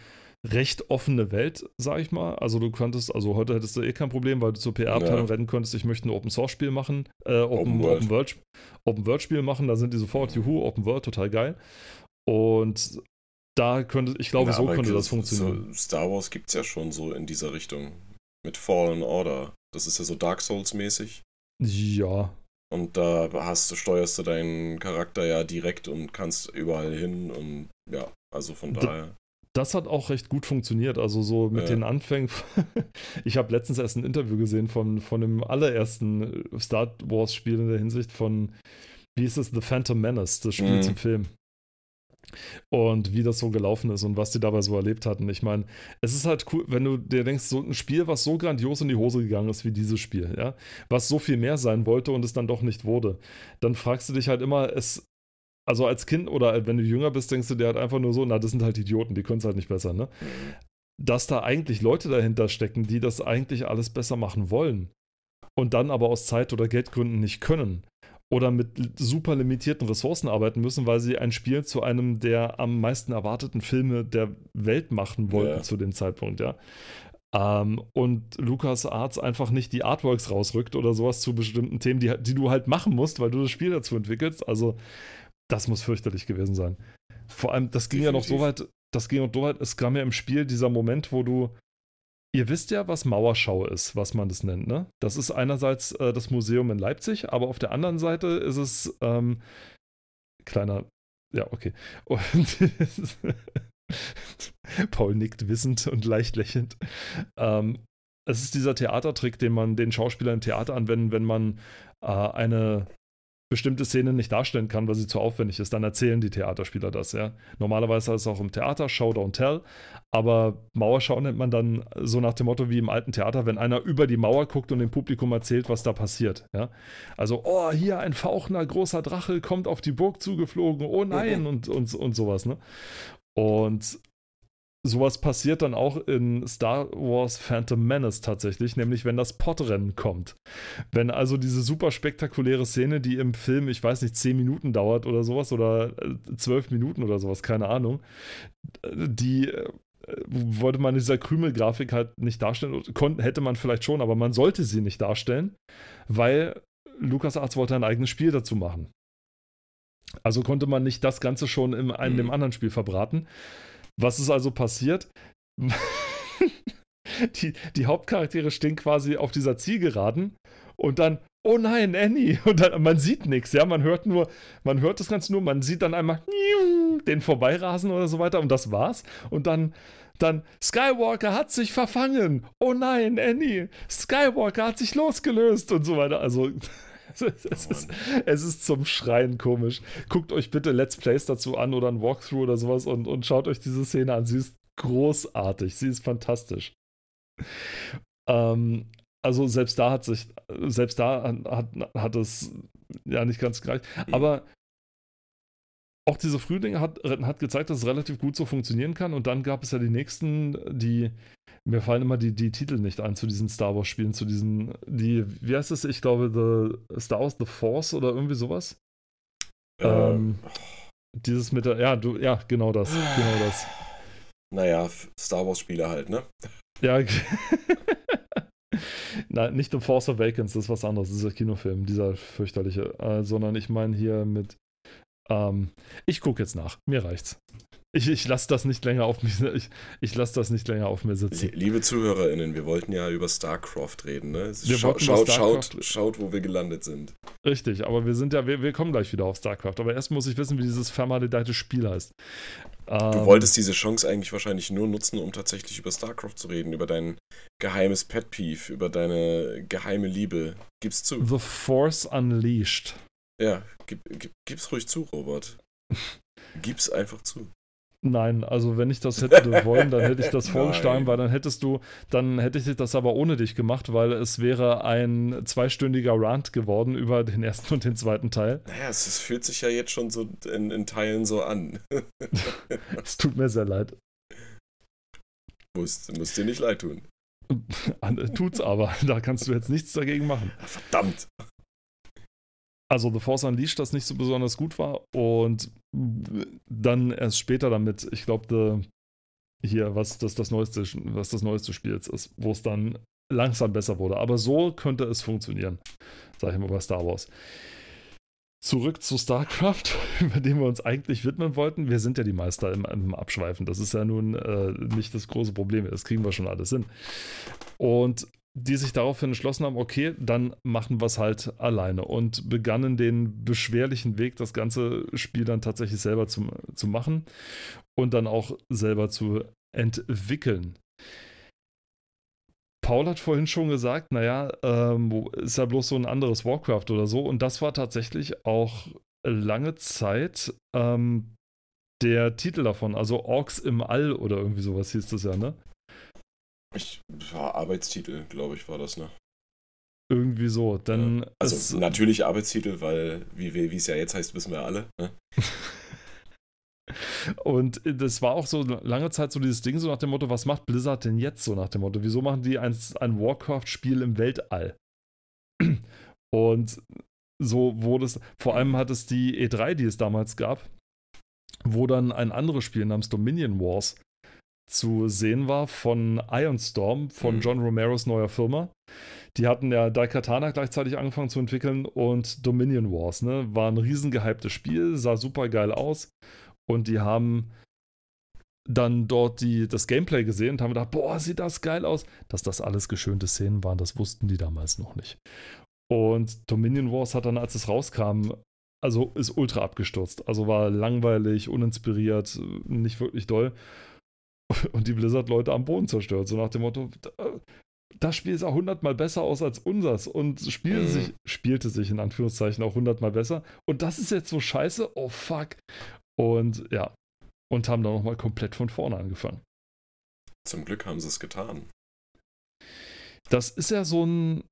recht offene Welt, sag ich mal. Also du könntest, also heute hättest du eh kein Problem, weil du zur PR-Abteilung ja. rennen könntest, ich möchte ein Open-Source-Spiel machen, äh, Open, Open, World. Open, World, Open World-Spiel machen, da sind die sofort, juhu, Open World, total geil. Und da könnte, ich glaube, ja, so könnte das funktionieren. So Star Wars gibt es ja schon so in dieser Richtung. Mit Fallen Order. Das ist ja so Dark Souls-mäßig. Ja. Und da hast du, steuerst du deinen Charakter ja direkt und kannst überall hin und ja, also von daher das hat auch recht gut funktioniert. Also so mit ja. den Anfängen. ich habe letztens erst ein Interview gesehen von, von dem allerersten Star Wars-Spiel in der Hinsicht von, wie ist es, The Phantom Menace, das Spiel mhm. zum Film. Und wie das so gelaufen ist und was die dabei so erlebt hatten. Ich meine, es ist halt cool, wenn du dir denkst, so ein Spiel, was so grandios in die Hose gegangen ist wie dieses Spiel, ja, was so viel mehr sein wollte und es dann doch nicht wurde, dann fragst du dich halt immer, es also als Kind oder wenn du jünger bist, denkst du dir halt einfach nur so, na, das sind halt Idioten, die können es halt nicht besser, ne? Dass da eigentlich Leute dahinter stecken, die das eigentlich alles besser machen wollen und dann aber aus Zeit- oder Geldgründen nicht können oder mit super limitierten Ressourcen arbeiten müssen, weil sie ein Spiel zu einem der am meisten erwarteten Filme der Welt machen wollten ja. zu dem Zeitpunkt, ja. Ähm, und Lukas Arts einfach nicht die Artworks rausrückt oder sowas zu bestimmten Themen, die, die du halt machen musst, weil du das Spiel dazu entwickelst. Also das muss fürchterlich gewesen sein. Vor allem, das ging Definitiv. ja noch so weit, das ging noch so weit, es kam ja im Spiel dieser Moment, wo du, ihr wisst ja, was Mauerschau ist, was man das nennt, ne? Das ist einerseits äh, das Museum in Leipzig, aber auf der anderen Seite ist es, ähm, kleiner, ja, okay. Paul nickt wissend und leicht lächelnd. Ähm, es ist dieser Theatertrick, den man den Schauspielern im Theater anwenden, wenn man äh, eine bestimmte Szene nicht darstellen kann, weil sie zu aufwendig ist, dann erzählen die Theaterspieler das, ja. Normalerweise ist es auch im Theater Show Don't Tell, aber Mauerschau nennt man dann so nach dem Motto wie im alten Theater, wenn einer über die Mauer guckt und dem Publikum erzählt, was da passiert, ja. Also, oh, hier ein fauchender großer Drache kommt auf die Burg zugeflogen, oh nein mhm. und, und, und sowas, ne. Und sowas passiert dann auch in Star Wars Phantom Menace tatsächlich, nämlich wenn das Podrennen kommt. Wenn also diese super spektakuläre Szene, die im Film, ich weiß nicht, 10 Minuten dauert oder sowas oder 12 äh, Minuten oder sowas, keine Ahnung, die äh, wollte man in dieser Krümelgrafik halt nicht darstellen, Kon hätte man vielleicht schon, aber man sollte sie nicht darstellen, weil LucasArts wollte ein eigenes Spiel dazu machen. Also konnte man nicht das Ganze schon in einem mhm. anderen Spiel verbraten. Was ist also passiert? die, die Hauptcharaktere stehen quasi auf dieser Zielgeraden und dann, oh nein, Annie. Und dann, man sieht nichts, ja, man hört nur, man hört das Ganze nur, man sieht dann einmal den vorbeirasen oder so weiter und das war's. Und dann, dann, Skywalker hat sich verfangen. Oh nein, Annie. Skywalker hat sich losgelöst und so weiter. Also, es, ist, es, ist, zum Schreien komisch. Guckt euch bitte Let's Plays dazu an oder ein Walkthrough oder sowas und, und schaut euch diese Szene an. Sie ist großartig. Sie ist fantastisch. Ähm, also selbst da hat sich, selbst da hat, hat es ja nicht ganz gereicht. Aber auch diese Frühlinge hat, hat gezeigt, dass es relativ gut so funktionieren kann. Und dann gab es ja die nächsten, die mir fallen immer die, die Titel nicht ein zu diesen Star Wars-Spielen, zu diesen, die, wie heißt es? Ich glaube, The Star Wars The Force oder irgendwie sowas. Ähm, dieses mit der, ja, du, ja, genau das, genau das. Naja, Star Wars-Spiele halt, ne? Ja, Nein, nicht The Force Awakens, das ist was anderes, dieser Kinofilm, dieser fürchterliche, äh, sondern ich meine hier mit, ähm, ich gucke jetzt nach, mir reicht's. Ich, ich lasse das nicht länger auf mich, ich, ich lasse das nicht länger auf mir sitzen. Liebe ZuhörerInnen, wir wollten ja über StarCraft reden, ne? Wir Schau, schaut, schaut, schaut, wo wir gelandet sind. Richtig, aber wir sind ja, wir, wir kommen gleich wieder auf StarCraft. Aber erst muss ich wissen, wie dieses vermaledeite Spiel heißt. Du ähm, wolltest diese Chance eigentlich wahrscheinlich nur nutzen, um tatsächlich über StarCraft zu reden, über dein geheimes Pet Peeve, über deine geheime Liebe. Gib's zu. The Force Unleashed. Ja, gib, gib, gib's ruhig zu, Robert. Gib's einfach zu. Nein, also wenn ich das hätte wollen, dann hätte ich das vorgeschlagen, weil dann hättest du, dann hätte ich das aber ohne dich gemacht, weil es wäre ein zweistündiger Rant geworden über den ersten und den zweiten Teil. Naja, es, es fühlt sich ja jetzt schon so in, in Teilen so an. es tut mir sehr leid. Muss, muss dir nicht leid tun. Tut's aber, da kannst du jetzt nichts dagegen machen. Verdammt. Also The Force Unleashed das nicht so besonders gut war und dann erst später damit, ich glaube, hier, was das, das neueste, was das neueste Spiel jetzt ist, wo es dann langsam besser wurde. Aber so könnte es funktionieren, sage ich mal bei Star Wars. Zurück zu StarCraft, über den wir uns eigentlich widmen wollten. Wir sind ja die Meister im, im Abschweifen. Das ist ja nun äh, nicht das große Problem. Das kriegen wir schon alles hin. Und die sich daraufhin entschlossen haben, okay, dann machen wir es halt alleine und begannen den beschwerlichen Weg, das ganze Spiel dann tatsächlich selber zu, zu machen und dann auch selber zu entwickeln. Paul hat vorhin schon gesagt, naja, ähm, ist ja bloß so ein anderes Warcraft oder so. Und das war tatsächlich auch lange Zeit ähm, der Titel davon, also Orks im All oder irgendwie sowas hieß das ja, ne? Ich war Arbeitstitel, glaube ich, war das, ne? Irgendwie so. Dann ja. Also natürlich Arbeitstitel, weil wie, wie es ja jetzt heißt, wissen wir alle. Ne? Und das war auch so lange Zeit so dieses Ding, so nach dem Motto, was macht Blizzard denn jetzt so nach dem Motto? Wieso machen die ein, ein Warcraft-Spiel im Weltall? Und so wurde es, vor allem hat es die E3, die es damals gab, wo dann ein anderes Spiel namens Dominion Wars zu sehen war von Ironstorm, von mhm. John Romeros neuer Firma. Die hatten ja Daikatana gleichzeitig angefangen zu entwickeln und Dominion Wars, ne? War ein riesen gehyptes Spiel, sah super geil aus und die haben dann dort die, das Gameplay gesehen und haben gedacht, boah, sieht das geil aus. Dass das alles geschönte Szenen waren, das wussten die damals noch nicht. Und Dominion Wars hat dann, als es rauskam, also ist ultra abgestürzt. Also war langweilig, uninspiriert, nicht wirklich doll. Und die Blizzard-Leute am Boden zerstört. So nach dem Motto, das Spiel sah hundertmal besser aus als unseres und spielte, mhm. sich, spielte sich in Anführungszeichen auch hundertmal besser. Und das ist jetzt so scheiße, oh fuck. Und ja, und haben dann nochmal komplett von vorne angefangen. Zum Glück haben sie es getan. Das ist ja so ein,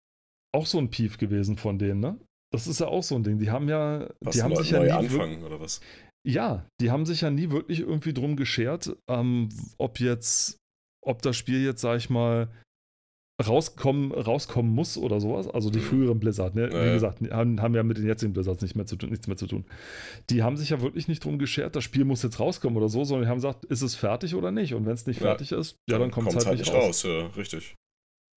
auch so ein Pief gewesen von denen, ne? Das ist ja auch so ein Ding. Die haben ja, was die haben sich ja nie anfangen oder was? Ja, die haben sich ja nie wirklich irgendwie drum geschert, ähm, ob jetzt, ob das Spiel jetzt, sag ich mal, rauskommen, rauskommen muss oder sowas. Also die mhm. früheren Blizzard, ne? wie gesagt, haben, haben ja mit den jetzigen Blizzards nicht mehr zu tun, nichts mehr zu tun. Die haben sich ja wirklich nicht drum geschert, das Spiel muss jetzt rauskommen oder so, sondern die haben gesagt, ist es fertig oder nicht? Und wenn es nicht ja. fertig ist, ja, dann, dann kommt es halt, halt, nicht raus. raus. Ja, richtig.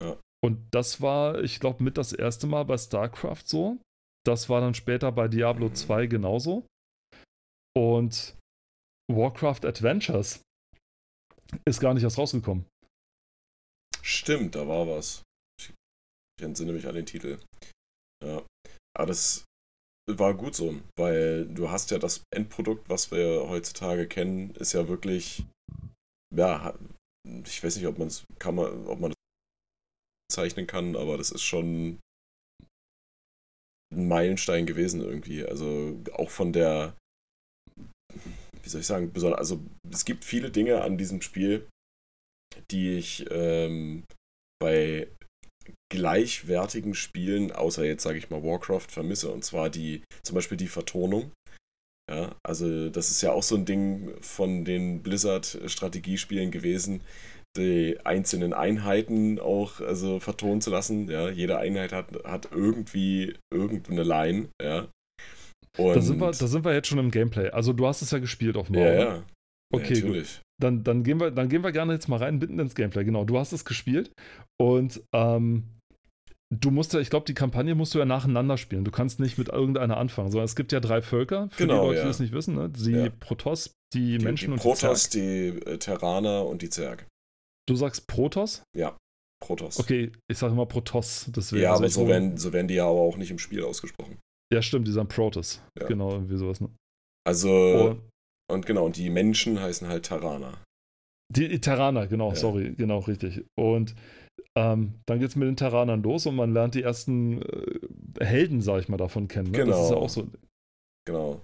Ja. Und das war, ich glaube, mit das erste Mal bei StarCraft so. Das war dann später bei Diablo 2 genauso. Und Warcraft Adventures ist gar nicht erst rausgekommen. Stimmt, da war was. Ich, entsinne mich an den Titel. Ja. Aber das war gut so, weil du hast ja das Endprodukt, was wir heutzutage kennen, ist ja wirklich, ja, ich weiß nicht, ob man es kann man, ob man das zeichnen kann, aber das ist schon ein Meilenstein gewesen irgendwie. Also auch von der, wie soll ich sagen, besonders, also es gibt viele Dinge an diesem Spiel, die ich ähm, bei gleichwertigen Spielen, außer jetzt sage ich mal Warcraft, vermisse. Und zwar die, zum Beispiel die Vertonung. Ja, also das ist ja auch so ein Ding von den Blizzard-Strategiespielen gewesen, die einzelnen Einheiten auch also vertonen zu lassen. Ja, jede Einheit hat, hat irgendwie irgendeine Line. Ja. Und da, sind wir, da sind wir jetzt schon im Gameplay. Also du hast es ja gespielt auf Ja, ja. Okay, ja, gut. Dann, dann, gehen wir, dann gehen wir gerne jetzt mal rein, mitten ins Gameplay. Genau, du hast es gespielt und ähm, du musst ja, ich glaube, die Kampagne musst du ja nacheinander spielen. Du kannst nicht mit irgendeiner anfangen, sondern es gibt ja drei Völker, für genau, die Leute, ja. die das nicht wissen. Ne? Die ja. Protoss, die, die Menschen die und Protoss, die Protoss, die äh, Terraner und die Zerg. Du sagst Protoss? Ja, Protoss. Okay, ich sage immer Protoss. Deswegen. Ja, aber so werden, so werden die ja aber auch nicht im Spiel ausgesprochen. Ja, stimmt, die sagen Protoss. Ja. Genau, irgendwie sowas. Ne? Also, oh. Und genau, und die Menschen heißen halt Terraner. Die Terraner, genau, ja. sorry, genau, richtig. Und ähm, dann geht es mit den Terranern los und man lernt die ersten äh, Helden, sag ich mal, davon kennen. Ne? Genau. Das ist ja auch so. Genau.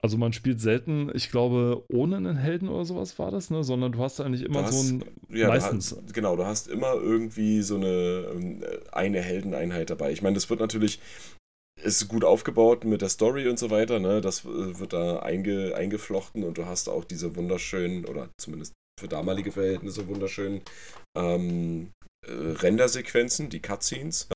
Also man spielt selten, ich glaube, ohne einen Helden oder sowas war das, ne? Sondern du hast eigentlich immer hast, so ein ja, meistens. Hast, genau, du hast immer irgendwie so eine, ähm, eine Heldeneinheit dabei. Ich meine, das wird natürlich ist gut aufgebaut mit der Story und so weiter, ne? Das äh, wird da einge, eingeflochten und du hast auch diese wunderschönen, oder zumindest für damalige Verhältnisse wunderschönen ähm, äh, Rendersequenzen, die Cutscenes,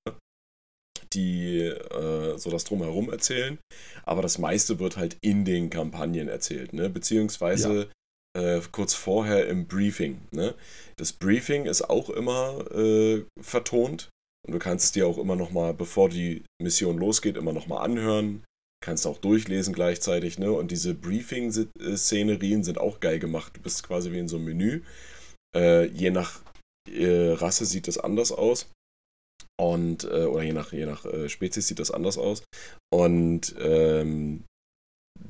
die äh, so das Drumherum erzählen, aber das meiste wird halt in den Kampagnen erzählt, ne? beziehungsweise ja. äh, kurz vorher im Briefing. Ne? Das Briefing ist auch immer äh, vertont und du kannst es dir auch immer nochmal, bevor die Mission losgeht, immer nochmal anhören. Kannst auch durchlesen gleichzeitig, ne? Und diese Briefing-Szenerien sind auch geil gemacht. Du bist quasi wie in so einem Menü. Äh, je nach äh, Rasse sieht das anders aus. Und, äh, oder je nach, je nach äh, Spezies sieht das anders aus. Und ähm,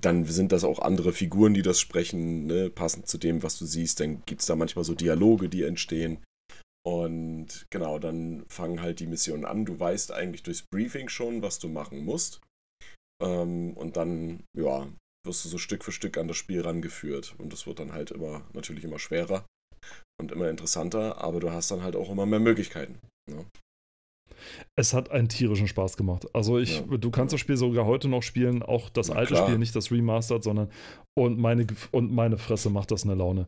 dann sind das auch andere Figuren, die das sprechen, ne, passend zu dem, was du siehst. Dann gibt es da manchmal so Dialoge, die entstehen. Und genau, dann fangen halt die Missionen an. Du weißt eigentlich durchs Briefing schon, was du machen musst. Ähm, und dann, ja, wirst du so Stück für Stück an das Spiel rangeführt. Und das wird dann halt immer, natürlich immer schwerer und immer interessanter, aber du hast dann halt auch immer mehr Möglichkeiten. Ne? Es hat einen tierischen Spaß gemacht. Also ich, ja. du kannst das Spiel sogar heute noch spielen, auch das Na, alte klar. Spiel, nicht das Remastered, sondern und meine, und meine Fresse macht das eine Laune.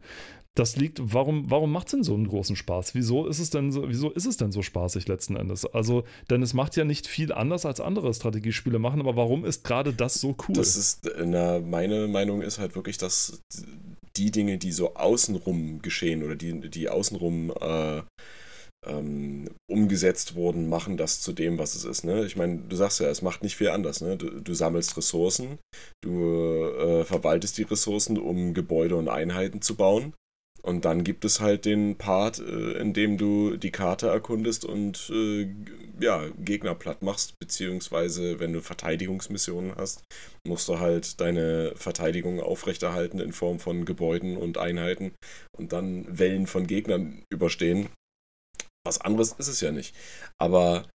Das liegt, warum, warum macht es denn so einen großen Spaß? Wieso ist es denn so, wieso ist es denn so spaßig letzten Endes? Also, denn es macht ja nicht viel anders als andere Strategiespiele machen, aber warum ist gerade das so cool? Das ist, na, meine Meinung ist halt wirklich, dass die Dinge, die so außenrum geschehen oder die, die außenrum äh, ähm, umgesetzt wurden, machen das zu dem, was es ist. Ne? Ich meine, du sagst ja, es macht nicht viel anders. Ne? Du, du sammelst Ressourcen, du äh, verwaltest die Ressourcen, um Gebäude und Einheiten zu bauen. Und dann gibt es halt den Part, äh, in dem du die Karte erkundest und äh, ja, Gegner platt machst, beziehungsweise wenn du Verteidigungsmissionen hast, musst du halt deine Verteidigung aufrechterhalten in Form von Gebäuden und Einheiten und dann Wellen von Gegnern überstehen. Was anderes ist es ja nicht. Aber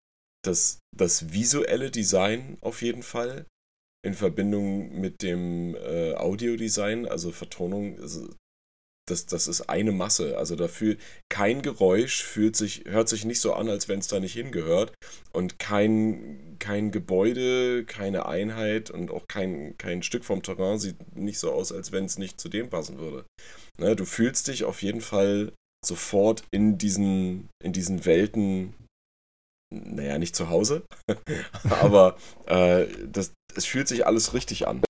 das, das visuelle Design auf jeden Fall in Verbindung mit dem äh, Audiodesign, also Vertonung, das, das ist eine Masse. Also dafür kein Geräusch fühlt sich, hört sich nicht so an, als wenn es da nicht hingehört. Und kein, kein Gebäude, keine Einheit und auch kein, kein Stück vom Terrain sieht nicht so aus, als wenn es nicht zu dem passen würde. Ne, du fühlst dich auf jeden Fall sofort in diesen, in diesen Welten, naja, nicht zu Hause, aber äh, das, es fühlt sich alles richtig an.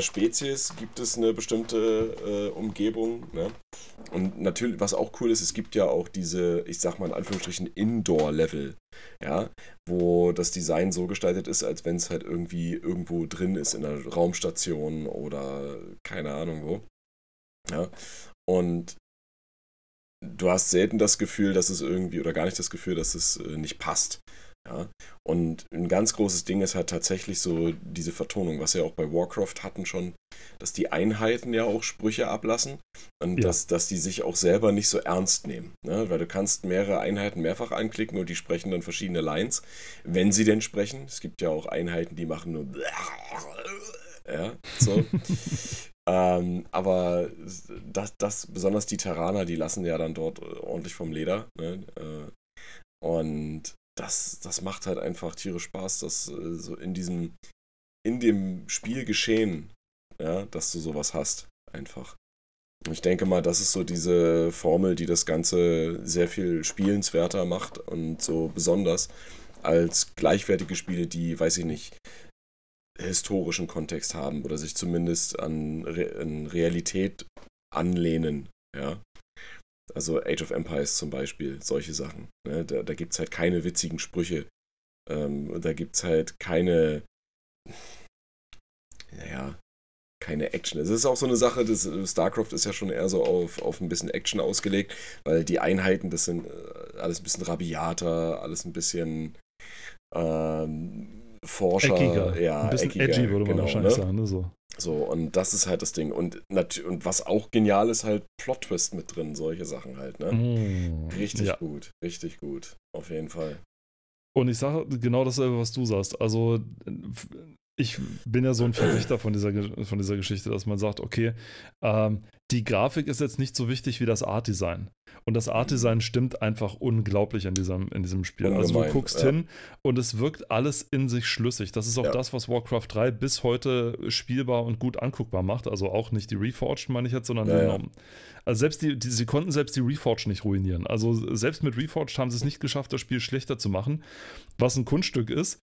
Spezies gibt es eine bestimmte äh, Umgebung. Ne? Und natürlich, was auch cool ist, es gibt ja auch diese, ich sag mal in Anführungsstrichen, Indoor-Level, ja, wo das Design so gestaltet ist, als wenn es halt irgendwie irgendwo drin ist in einer Raumstation oder keine Ahnung wo. Ja. Und du hast selten das Gefühl, dass es irgendwie, oder gar nicht das Gefühl, dass es äh, nicht passt. Ja? Und ein ganz großes Ding ist halt tatsächlich so diese Vertonung, was wir auch bei Warcraft hatten schon, dass die Einheiten ja auch Sprüche ablassen und ja. dass, dass die sich auch selber nicht so ernst nehmen. Ne? Weil du kannst mehrere Einheiten mehrfach anklicken und die sprechen dann verschiedene Lines, wenn sie denn sprechen. Es gibt ja auch Einheiten, die machen nur ja, so. ähm, aber das, das, besonders die Terraner, die lassen ja dann dort ordentlich vom Leder. Ne? Äh, und das, das macht halt einfach tierisch Spaß, dass äh, so in diesem, in dem Spiel geschehen, ja, dass du sowas hast, einfach. Ich denke mal, das ist so diese Formel, die das Ganze sehr viel spielenswerter macht und so besonders als gleichwertige Spiele, die, weiß ich nicht, historischen Kontext haben oder sich zumindest an, Re an Realität anlehnen, ja. Also Age of Empires zum Beispiel, solche Sachen. Ne? Da, da gibt es halt keine witzigen Sprüche. Ähm, da gibt es halt keine, naja, keine Action. Es ist auch so eine Sache, das, StarCraft ist ja schon eher so auf, auf ein bisschen Action ausgelegt, weil die Einheiten, das sind äh, alles ein bisschen rabiater, alles ein bisschen ähm, Forscher. Eckiger. Ja, ein bisschen eckiger, edgy, würde man genau, wahrscheinlich ne? sagen. Ne? So. So, und das ist halt das Ding. Und, und was auch genial ist, halt Plot-Twist mit drin, solche Sachen halt, ne? Mm, richtig ja. gut, richtig gut. Auf jeden Fall. Und ich sage genau dasselbe, was du sagst. Also ich bin ja so ein Verfechter von dieser, von dieser Geschichte, dass man sagt, okay, ähm, die Grafik ist jetzt nicht so wichtig wie das Art-Design. Und das Art-Design stimmt einfach unglaublich in diesem, in diesem Spiel. Ungemein, also du guckst ja. hin und es wirkt alles in sich schlüssig. Das ist auch Ja. das, was Warcraft 3 bis heute spielbar und gut anguckbar macht. Also auch nicht die Reforged, meine ich jetzt, sondern Ja, die. Norm. Also selbst die, die, sie konnten selbst die Reforged nicht ruinieren. Also selbst mit Reforged haben sie es nicht geschafft, das Spiel schlechter zu machen, was ein Kunststück ist.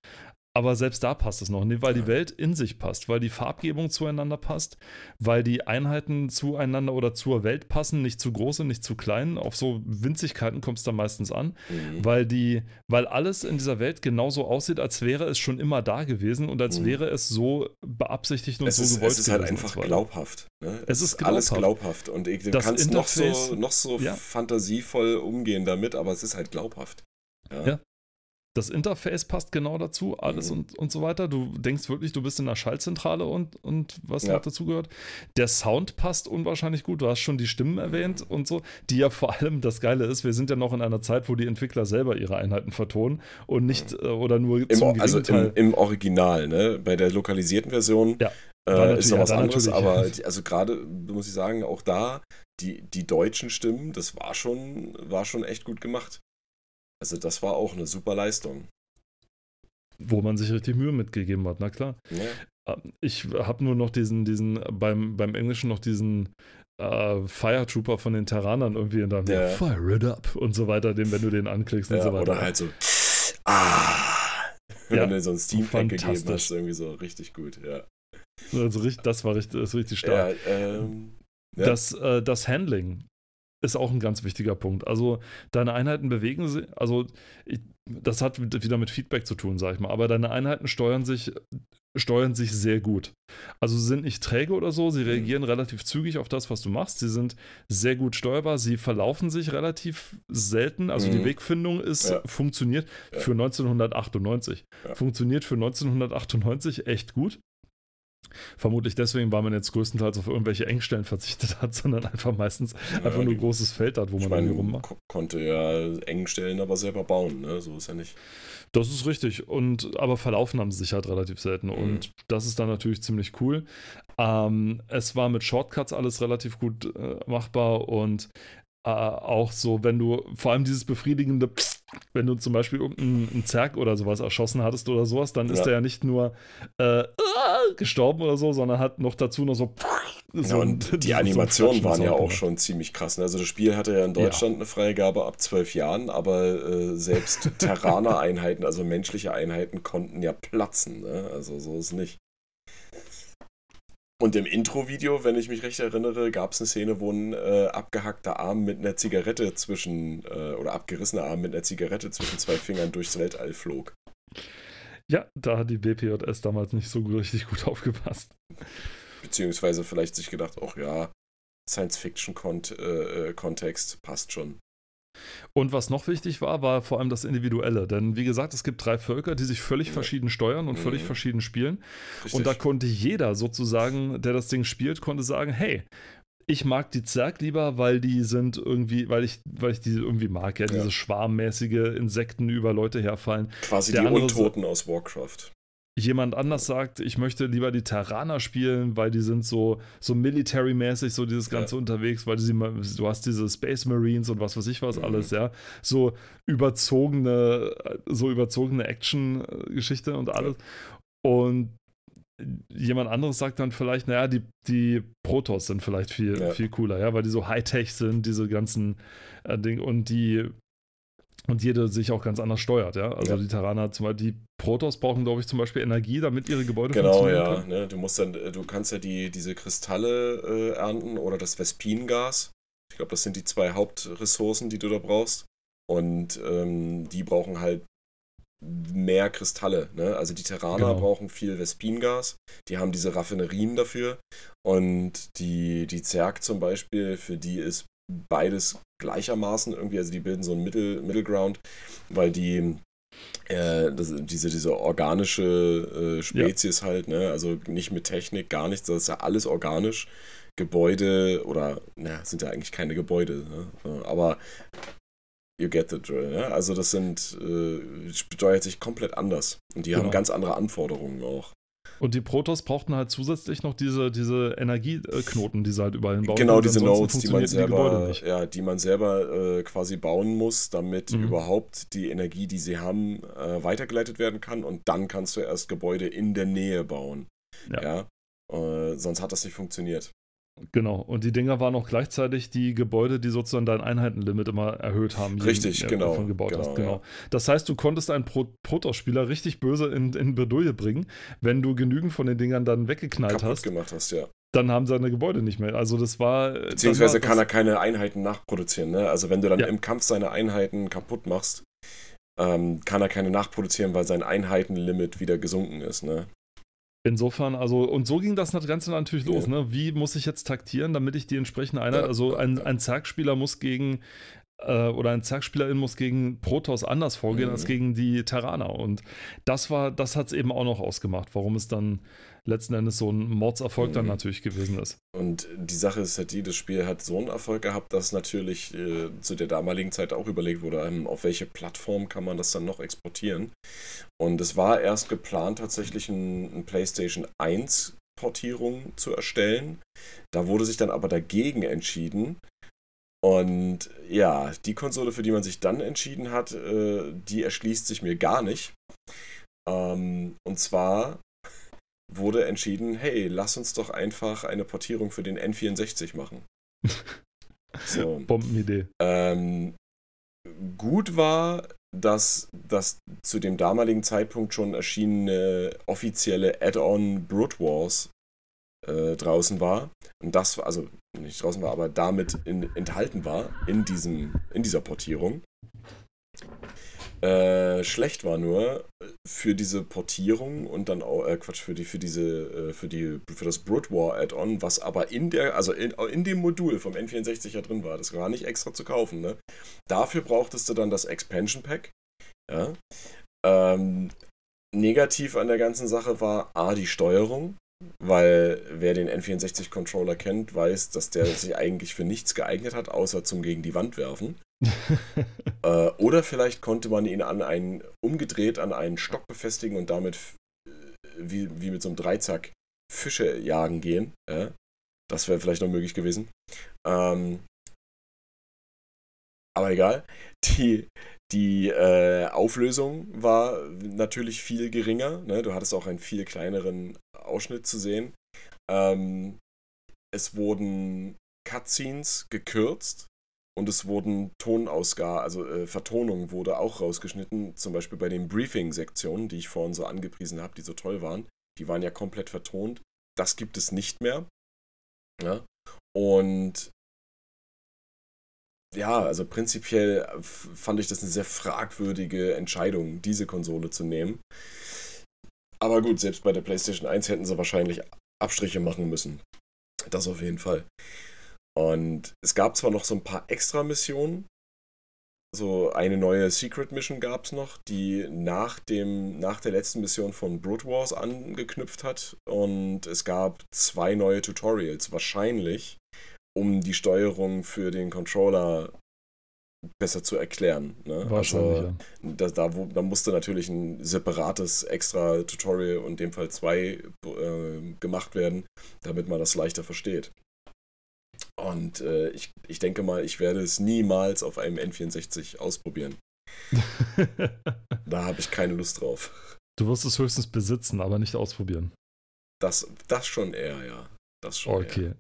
Aber selbst da passt es noch, weil die Ja. Welt in sich passt, weil die Farbgebung zueinander passt, weil die Einheiten zueinander oder zur Welt passen, nicht zu groß und nicht zu klein. Auf so Winzigkeiten kommt es dann meistens an, Mhm. weil die, weil alles in dieser Welt genauso aussieht, als wäre es schon immer da gewesen und als Mhm. wäre es so beabsichtigt und es so ist, gewollt es ist halt einfach glaubhaft. Ne? Es ist alles glaubhaft. glaubhaft. Und ich, du Das kannst noch so, Interface- noch so ja. fantasievoll umgehen damit, aber es ist halt glaubhaft. Ja. Das Interface passt genau dazu, alles Mhm. und, und so weiter. Du denkst wirklich, du bist in der Schaltzentrale und, und was Ja. noch dazu gehört. Der Sound passt unwahrscheinlich gut. Du hast schon die Stimmen erwähnt und so, die ja vor allem das Geile ist, wir sind ja noch in einer Zeit, wo die Entwickler selber ihre Einheiten vertonen und nicht äh, oder nur Im, zum also im, im Original, ne? Bei der lokalisierten Version Ja, äh, ist noch ja, was dann anderes, aber die, also gerade muss ich sagen, auch da, die, die deutschen Stimmen, das war schon, war schon echt gut gemacht. Also das war auch eine super Leistung. wo man sich richtig Mühe mitgegeben hat, na klar. Ne? Ähm, Ich habe nur noch diesen, diesen, beim, beim Englischen noch diesen äh, Fire Trooper von den Terranern irgendwie in deinem Ja. Fire it up und so weiter, den, wenn du den anklickst und Ja, so weiter. oder halt so, ah, Ja, wenn du so ein Steam-Pack gegeben fantastisch. hast, irgendwie so richtig gut, ja. Also richtig, das war richtig, das richtig stark. Ja, ähm, ja. Das, äh, das Handling ist auch ein ganz wichtiger Punkt. Also deine Einheiten bewegen sich, also ich, das hat wieder mit Feedback zu tun, sag ich mal, aber deine Einheiten steuern sich, steuern sich sehr gut. Also sind nicht träge oder so, Mhm. sie reagieren relativ zügig auf das, was du machst. Sie sind sehr gut steuerbar, sie verlaufen sich relativ selten. Also die Mhm. Wegfindung ist, Ja. funktioniert Ja. für 1998. Ja. Funktioniert für 1998 echt gut. Vermutlich deswegen, weil man jetzt größtenteils auf irgendwelche Engstellen verzichtet hat, sondern einfach meistens einfach nur die- großes Feld hat, wo man meine, irgendwie rummacht. ko konnte ja eng stellen, aber selber bauen, ne? So ist ja nicht. Das ist richtig. Und aber verlaufen haben sie sich halt relativ selten. Und das ist dann natürlich ziemlich cool. Ähm, es war mit Shortcuts alles relativ gut äh, machbar und äh, auch so, wenn du vor allem dieses befriedigende, Psst, wenn du zum Beispiel irgendeinen einen Zerg oder sowas erschossen hattest oder sowas, dann ist Ja. der ja nicht nur äh, gestorben oder so, sondern hat noch dazu noch so. Ja, so ein- und die Animationen waren ja auch schon ziemlich krass. ne? Also das Spiel hatte ja in Deutschland eine Freigabe ab zwölf Jahren, aber äh, selbst Terraner-Einheiten, also menschliche Einheiten, konnten ja platzen. Ne? Also so ist nicht. Und im Intro-Video, wenn ich mich recht erinnere, gab es eine Szene, wo ein äh, abgehackter Arm mit einer Zigarette zwischen, äh, oder abgerissener Arm mit einer Zigarette zwischen zwei Fingern durchs Weltall flog. Ja, da hat die BPJS damals nicht so richtig gut aufgepasst. Beziehungsweise vielleicht sich gedacht, ach ja, Science-Fiction-Kontext passt schon. Und was noch wichtig war, war vor allem das Individuelle. Denn wie gesagt, es gibt drei Völker, die sich völlig Ja. verschieden steuern und völlig Mhm. verschieden spielen. Richtig. Und da konnte jeder sozusagen, der das Ding spielt, konnte sagen, hey, ich mag die Zerg lieber, weil die sind irgendwie, weil ich, weil ich die irgendwie mag, ja, Ja. diese schwarmmäßige Insekten über Leute herfallen. Quasi der die Untoten aus Warcraft. Jemand anders sagt, ich möchte lieber die Terraner spielen, weil die sind so, so military-mäßig, so dieses Ganze Ja. unterwegs, weil sie, du hast diese Space Marines und was weiß ich was Mhm. alles, ja. So überzogene, so überzogene Action-Geschichte und alles. Und jemand anderes sagt dann vielleicht, naja, die, die Protoss sind vielleicht viel, Ja. viel cooler, ja, weil die so Hightech sind, diese ganzen äh, Dinge und die und jede sich auch ganz anders steuert, ja. Also Ja. die Terraner, zum Beispiel, die Protoss brauchen, glaube ich, zum Beispiel Energie, damit ihre Gebäude Genau, funktionieren ja. können. Ne? Du musst dann, äh, du kannst ja die, diese Kristalle äh, ernten oder das Vespingas. Ich glaube, das sind die zwei Hauptressourcen, die du da brauchst. Und ähm, die brauchen halt mehr Kristalle. Ne? Also die Terraner Genau. brauchen viel Vespingas. Die haben diese Raffinerien dafür. Und die, die Zerg zum Beispiel, für die ist beides gleichermaßen irgendwie, also die bilden so einen Middle, Middle Ground, weil die äh, das, diese, diese organische äh, Spezies halt, ne? also nicht mit Technik, gar nichts, das ist ja alles organisch. Gebäude oder, na, sind ja eigentlich keine Gebäude, ne? aber you get the drill, ne? also das sind, äh, steuert sich komplett anders und die haben Genau. ganz andere Anforderungen auch. Und die Protoss brauchten halt zusätzlich noch diese, diese Energieknoten, die sie halt überall bauen. Genau, diese Nodes, die man selber, die ja, die man selber äh, quasi bauen muss, damit mhm. überhaupt die Energie, die sie haben, äh, weitergeleitet werden kann. Und dann kannst du erst Gebäude in der Nähe bauen. Ja. ja? Äh, sonst hat das nicht funktioniert. Genau, und die Dinger waren auch gleichzeitig die Gebäude, die sozusagen dein Einheitenlimit immer erhöht haben. Richtig, je, genau. Gebaut genau, hast. genau. Ja. Das heißt, du konntest einen Pro Protoss-Spieler richtig böse in, in Bredouille bringen, wenn du genügend von den Dingern dann weggeknallt Kaputt hast. gemacht hast, ja. Dann haben seine Gebäude nicht mehr. Also das war. Beziehungsweise war kann er keine Einheiten nachproduzieren. Ne? Also wenn du dann ja. im Kampf seine Einheiten kaputt machst, ähm, kann er keine nachproduzieren, weil sein Einheitenlimit wieder gesunken ist. Ne? Insofern, also, und so ging das Ganze natürlich los. Ne? Wie muss ich jetzt taktieren, damit ich die entsprechende Einheit, also ein, ein Zergspieler muss gegen, äh, oder ein Zergspielerin muss gegen Protoss anders vorgehen mhm. als gegen die Terraner. Und das war, das hat es eben auch noch ausgemacht, warum es dann letzten Endes so ein Mordserfolg mhm. dann natürlich gewesen ist. Und die Sache ist halt die, das Spiel hat so einen Erfolg gehabt, dass natürlich äh, zu der damaligen Zeit auch überlegt wurde, ähm, auf welche Plattform kann man das dann noch exportieren. Und es war erst geplant, tatsächlich ein, ein PlayStation 1 Portierung zu erstellen. Da wurde sich dann aber dagegen entschieden. Und ja, die Konsole, für die man sich dann entschieden hat, äh, die erschließt sich mir gar nicht. Ähm, und zwar wurde entschieden, hey, lass uns doch einfach eine Portierung für den N64 machen. so. Bombenidee. Ähm, gut war, dass das zu dem damaligen Zeitpunkt schon erschienene offizielle Add-on Brood Wars äh, draußen war. Und das, also nicht draußen war, aber damit in, enthalten war in, diesem, in dieser Portierung. Äh, schlecht war nur für diese Portierung und dann auch, äh, Quatsch, für die, für diese, äh, für die, für das Brood War Add-on, was aber in der, also in, in dem Modul vom N64 ja drin war, das war nicht extra zu kaufen, ne? Dafür brauchtest du dann das Expansion Pack, ja. Ähm, negativ an der ganzen Sache war A, die Steuerung, weil wer den N64-Controller kennt, weiß, dass der sich eigentlich für nichts geeignet hat, außer zum gegen die Wand werfen. äh, oder vielleicht konnte man ihn an einen, umgedreht an einen Stock befestigen und damit wie, wie mit so einem Dreizack Fische jagen gehen. Äh? Das wäre vielleicht noch möglich gewesen. Ähm, aber egal. Die, die äh, Auflösung war natürlich viel geringer. Ne? Du hattest auch einen viel kleineren Ausschnitt zu sehen. Ähm, es wurden Cutscenes gekürzt und es wurden Tonausgaben, also äh, Vertonung wurde auch rausgeschnitten, zum Beispiel bei den Briefing-Sektionen, die ich vorhin so angepriesen habe, die so toll waren. Die waren ja komplett vertont. Das gibt es nicht mehr. Ja? Und ja, also prinzipiell fand ich das eine sehr fragwürdige Entscheidung, diese Konsole zu nehmen. Aber gut, selbst bei der PlayStation 1 hätten sie wahrscheinlich Abstriche machen müssen. Das auf jeden Fall. Und es gab zwar noch so ein paar extra Missionen. So eine neue Secret Mission gab es noch, die nach, dem, nach der letzten Mission von Brood Wars angeknüpft hat. Und es gab zwei neue Tutorials, wahrscheinlich, um die Steuerung für den Controller besser zu erklären. Ne? Wahrscheinlich, also, ja. da, da, wo, da musste natürlich ein separates extra Tutorial und in dem Fall zwei äh, gemacht werden, damit man das leichter versteht. Und äh, ich, ich denke mal, ich werde es niemals auf einem N64 ausprobieren. da habe ich keine Lust drauf. Du wirst es höchstens besitzen, aber nicht ausprobieren. Das, das schon eher, ja. Das schon okay. Eher.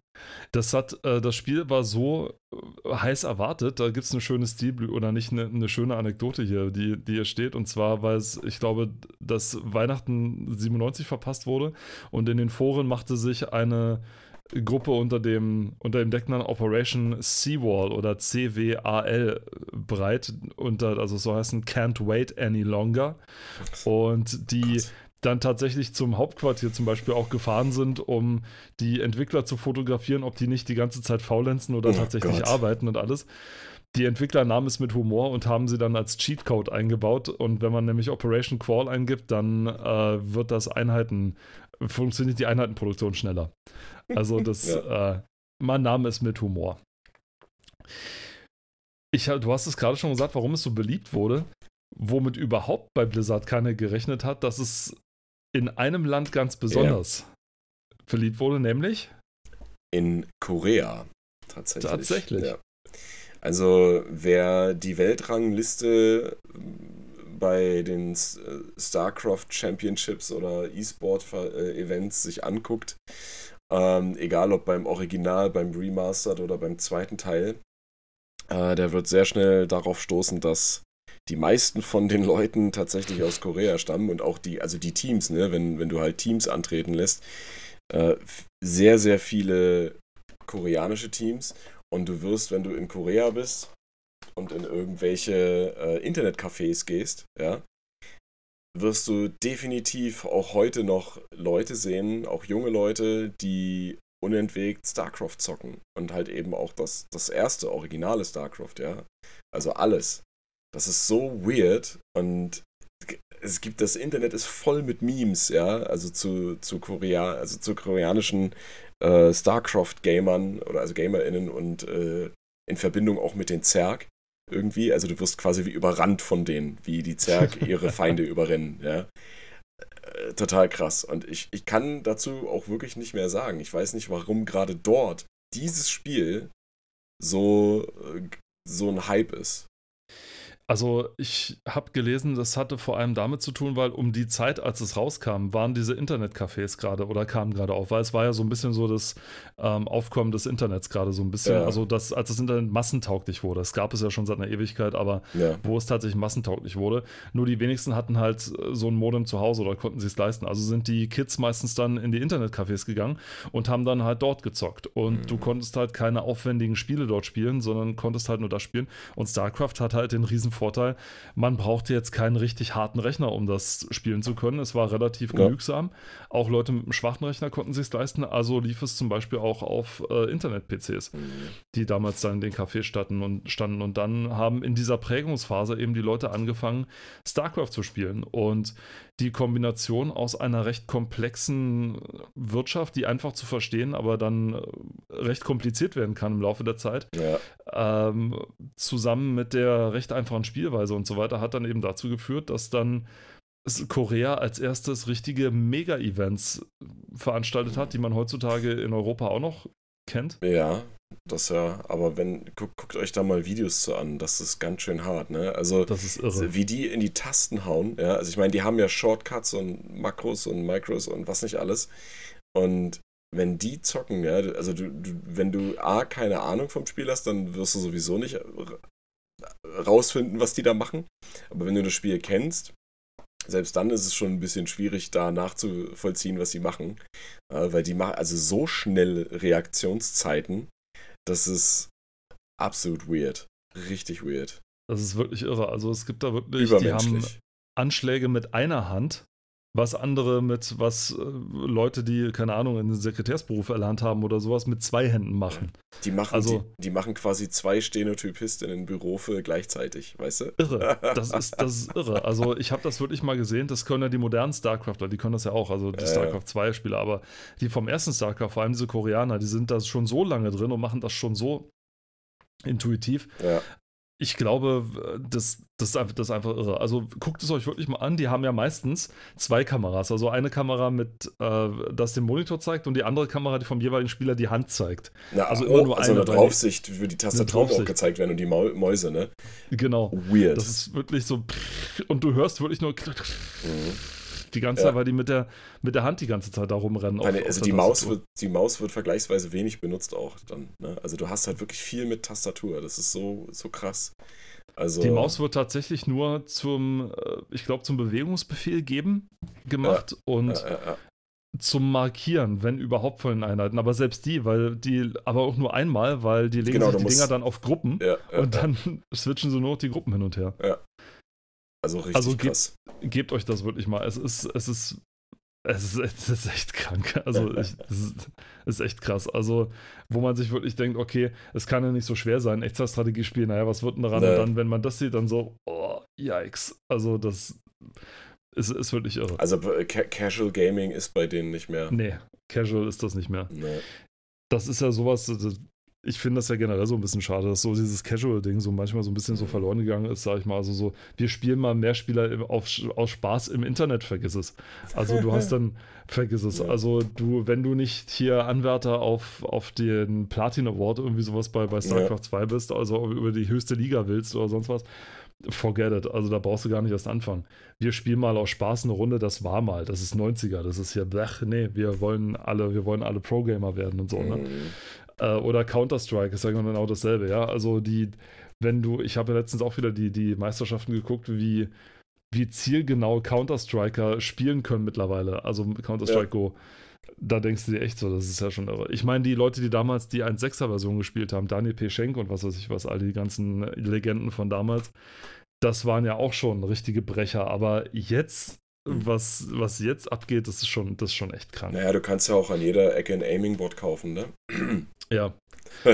Das hat, äh, das Spiel war so äh, heiß erwartet, da gibt es eine schöne Stil oder nicht eine, eine, schöne Anekdote hier, die, die hier steht. Und zwar, weil es, ich glaube, dass Weihnachten 97 verpasst wurde und in den Foren machte sich eine Gruppe unter dem, unter dem Decknamen Operation Seawall oder CWAL breit, unter, also so heißen Can't Wait Any Longer. Und die dann tatsächlich zum Hauptquartier zum Beispiel auch gefahren sind, um die Entwickler zu fotografieren, ob die nicht die ganze Zeit faulenzen oder oh tatsächlich Gott. arbeiten und alles. Die Entwickler nahmen es mit Humor und haben sie dann als Cheatcode eingebaut. Und wenn man nämlich Operation Qual eingibt, dann äh, wird das Einheiten, funktioniert die Einheitenproduktion schneller. Also das, ja. äh, man nahm es mit Humor. Ich, du hast es gerade schon gesagt, warum es so beliebt wurde, womit überhaupt bei Blizzard keiner gerechnet hat, dass es in einem Land ganz besonders ja. verliebt wurde, nämlich? In Korea. Tatsächlich. Tatsächlich. Ja. Also, wer die Weltrangliste bei den äh, StarCraft Championships oder E-Sport-Events sich anguckt, ähm, egal ob beim Original, beim Remastered oder beim zweiten Teil, äh, der wird sehr schnell darauf stoßen, dass die meisten von den Leuten tatsächlich aus Korea stammen und auch die, also die Teams, ne, wenn, wenn du halt Teams antreten lässt, äh, sehr, sehr viele koreanische Teams und du wirst, wenn du in Korea bist und in irgendwelche äh, Internetcafés gehst, ja, wirst du definitiv auch heute noch Leute sehen, auch junge Leute, die unentwegt StarCraft zocken und halt eben auch das, das erste originale StarCraft, ja. Also alles. Das ist so weird und es gibt das Internet ist voll mit Memes, ja, also zu, zu Korea, also zu koreanischen äh, StarCraft-Gamern oder also GamerInnen und äh, in Verbindung auch mit den Zerg irgendwie. Also du wirst quasi wie überrannt von denen, wie die Zerg ihre Feinde überrennen, ja. Äh, total krass. Und ich, ich kann dazu auch wirklich nicht mehr sagen. Ich weiß nicht, warum gerade dort dieses Spiel so, äh, so ein Hype ist. Also ich habe gelesen, das hatte vor allem damit zu tun, weil um die Zeit, als es rauskam, waren diese Internetcafés gerade oder kamen gerade auf, weil es war ja so ein bisschen so das ähm, Aufkommen des Internets gerade so ein bisschen, ja. also das, als das Internet massentauglich wurde, das gab es ja schon seit einer Ewigkeit, aber ja. wo es tatsächlich massentauglich wurde, nur die wenigsten hatten halt so ein Modem zu Hause oder konnten sich es leisten. Also sind die Kids meistens dann in die Internetcafés gegangen und haben dann halt dort gezockt und mhm. du konntest halt keine aufwendigen Spiele dort spielen, sondern konntest halt nur das spielen und StarCraft hat halt den riesen Vorteil, man brauchte jetzt keinen richtig harten Rechner, um das spielen zu können. Es war relativ ja. genügsam. Auch Leute mit einem schwachen Rechner konnten sich leisten. Also lief es zum Beispiel auch auf äh, Internet-PCs, mhm. die damals dann in den Cafés standen und, standen. Und dann haben in dieser Prägungsphase eben die Leute angefangen, StarCraft zu spielen. Und die Kombination aus einer recht komplexen Wirtschaft, die einfach zu verstehen, aber dann äh, recht kompliziert werden kann im Laufe der Zeit, ja. ähm, zusammen mit der recht einfachen Spielweise und so weiter, hat dann eben dazu geführt, dass dann Korea als erstes richtige Mega-Events veranstaltet hat, die man heutzutage in Europa auch noch kennt. Ja, das ja, aber wenn, guckt, guckt euch da mal Videos zu an, das ist ganz schön hart, ne? Also, wie die in die Tasten hauen, ja, also ich meine, die haben ja Shortcuts und Makros und Micros und was nicht alles. Und wenn die zocken, ja, also du, du, wenn du A, keine Ahnung vom Spiel hast, dann wirst du sowieso nicht rausfinden, was die da machen. Aber wenn du das Spiel kennst, selbst dann ist es schon ein bisschen schwierig, da nachzuvollziehen, was sie machen. Weil die machen also so schnell Reaktionszeiten, das ist absolut weird. Richtig weird. Das ist wirklich irre. Also es gibt da wirklich, die haben Anschläge mit einer Hand, was andere mit, was äh, Leute, die, keine Ahnung, einen Sekretärsberuf erlernt haben oder sowas, mit zwei Händen machen. Die machen, also, die, die machen quasi zwei Stenotypistinnen im Büro für gleichzeitig, weißt du? Irre. Das ist, das ist irre. Also ich habe das wirklich mal gesehen, das können ja die modernen StarCrafter, die können das ja auch, also die äh, StarCraft 2 Spieler, aber die vom ersten StarCraft, vor allem diese Koreaner, die sind da schon so lange drin und machen das schon so intuitiv. Ja ich glaube, das, das, ist einfach, das ist einfach irre. Also guckt es euch wirklich mal an. Die haben ja meistens zwei Kameras. Also eine Kamera mit, äh, das den Monitor zeigt und die andere Kamera, die vom jeweiligen Spieler die Hand zeigt. Ja, also immer nur also eine, eine Draufsicht für die Tastatur auch gezeigt werden und die Mäuse, ne? Genau. Weird. Das ist wirklich so. Und du hörst wirklich nur. Mhm die ganze ja. Zeit, weil die mit der, mit der Hand die ganze Zeit da rumrennen. Meine, auf, also auf die, Maus wird, die Maus wird vergleichsweise wenig benutzt auch dann. Ne? Also du hast halt wirklich viel mit Tastatur. Das ist so, so krass. Also, die Maus wird tatsächlich nur zum, äh, ich glaube, zum Bewegungsbefehl geben gemacht ja, und ja, zum Markieren, wenn überhaupt von den Einheiten. Aber selbst die, weil die, aber auch nur einmal, weil die legen genau, sich die Dinger dann auf Gruppen und dann switchen sie nur noch die Gruppen hin und her. Also richtig also krass. Gebt, euch das wirklich mal. Es ist, es ist, es ist, es ist echt krank. Also ich, es ist, ist, echt krass. Also, wo man sich wirklich denkt, okay, es kann ja nicht so schwer sein, Echtzeitstrategie spielen, naja, was wird denn daran? Nee. Und dann, wenn man das sieht, dann so, oh, yikes. Also das ist, ist wirklich irre. Also Casual Gaming ist bei denen nicht mehr. Nee, Casual ist das nicht mehr. Nee. Das ist ja sowas, das, ich finde das ja generell so ein bisschen schade, dass so dieses Casual-Ding so manchmal so ein bisschen so verloren gegangen ist, sag ich mal. Also so, wir spielen mal mehr Spieler auf, aus Spaß im Internet, vergiss es. Also du hast dann, vergiss es. Also du, wenn du nicht hier Anwärter auf, auf den Platin Award irgendwie sowas bei, bei StarCraft ja. 2 bist, also über die höchste Liga willst oder sonst was, forget it. Also da brauchst du gar nicht erst anfangen. Wir spielen mal aus Spaß eine Runde, das war mal, das ist 90er, das ist hier, blech, nee, wir wollen alle, wir wollen alle Pro-Gamer werden und so, ne? Mhm. Äh, oder Counter-Strike ist ja genau dasselbe, ja. Also die, wenn du, ich habe ja letztens auch wieder die, die Meisterschaften geguckt, wie, wie zielgenau Counter-Striker spielen können mittlerweile. Also Counter-Strike ja. Go. Da denkst du dir echt so, das ist ja schon irre. Ich meine, die Leute, die damals die 1.6er-Version gespielt haben, Daniel P. Schenk und was weiß ich was, all die ganzen Legenden von damals, das waren ja auch schon richtige Brecher. Aber jetzt. Was, was jetzt abgeht, das ist schon, das ist schon echt krank. Naja, du kannst ja auch an jeder Ecke ein Aiming-Bot kaufen, ne? Ja.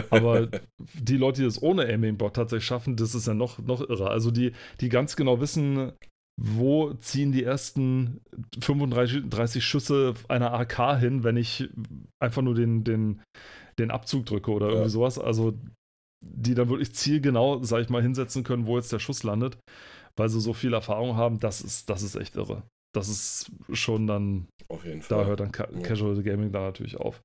Aber die Leute, die das ohne Aiming-Bot tatsächlich schaffen, das ist ja noch, noch irrer. Also die, die ganz genau wissen, wo ziehen die ersten 35 Schüsse einer AK hin, wenn ich einfach nur den, den, den Abzug drücke oder irgendwie ja. sowas. Also die dann wirklich zielgenau, sag ich mal, hinsetzen können, wo jetzt der Schuss landet, weil sie so viel Erfahrung haben, das ist, das ist echt irre. Das ist schon dann, auf jeden Fall. da hört dann Casual Gaming da natürlich auf.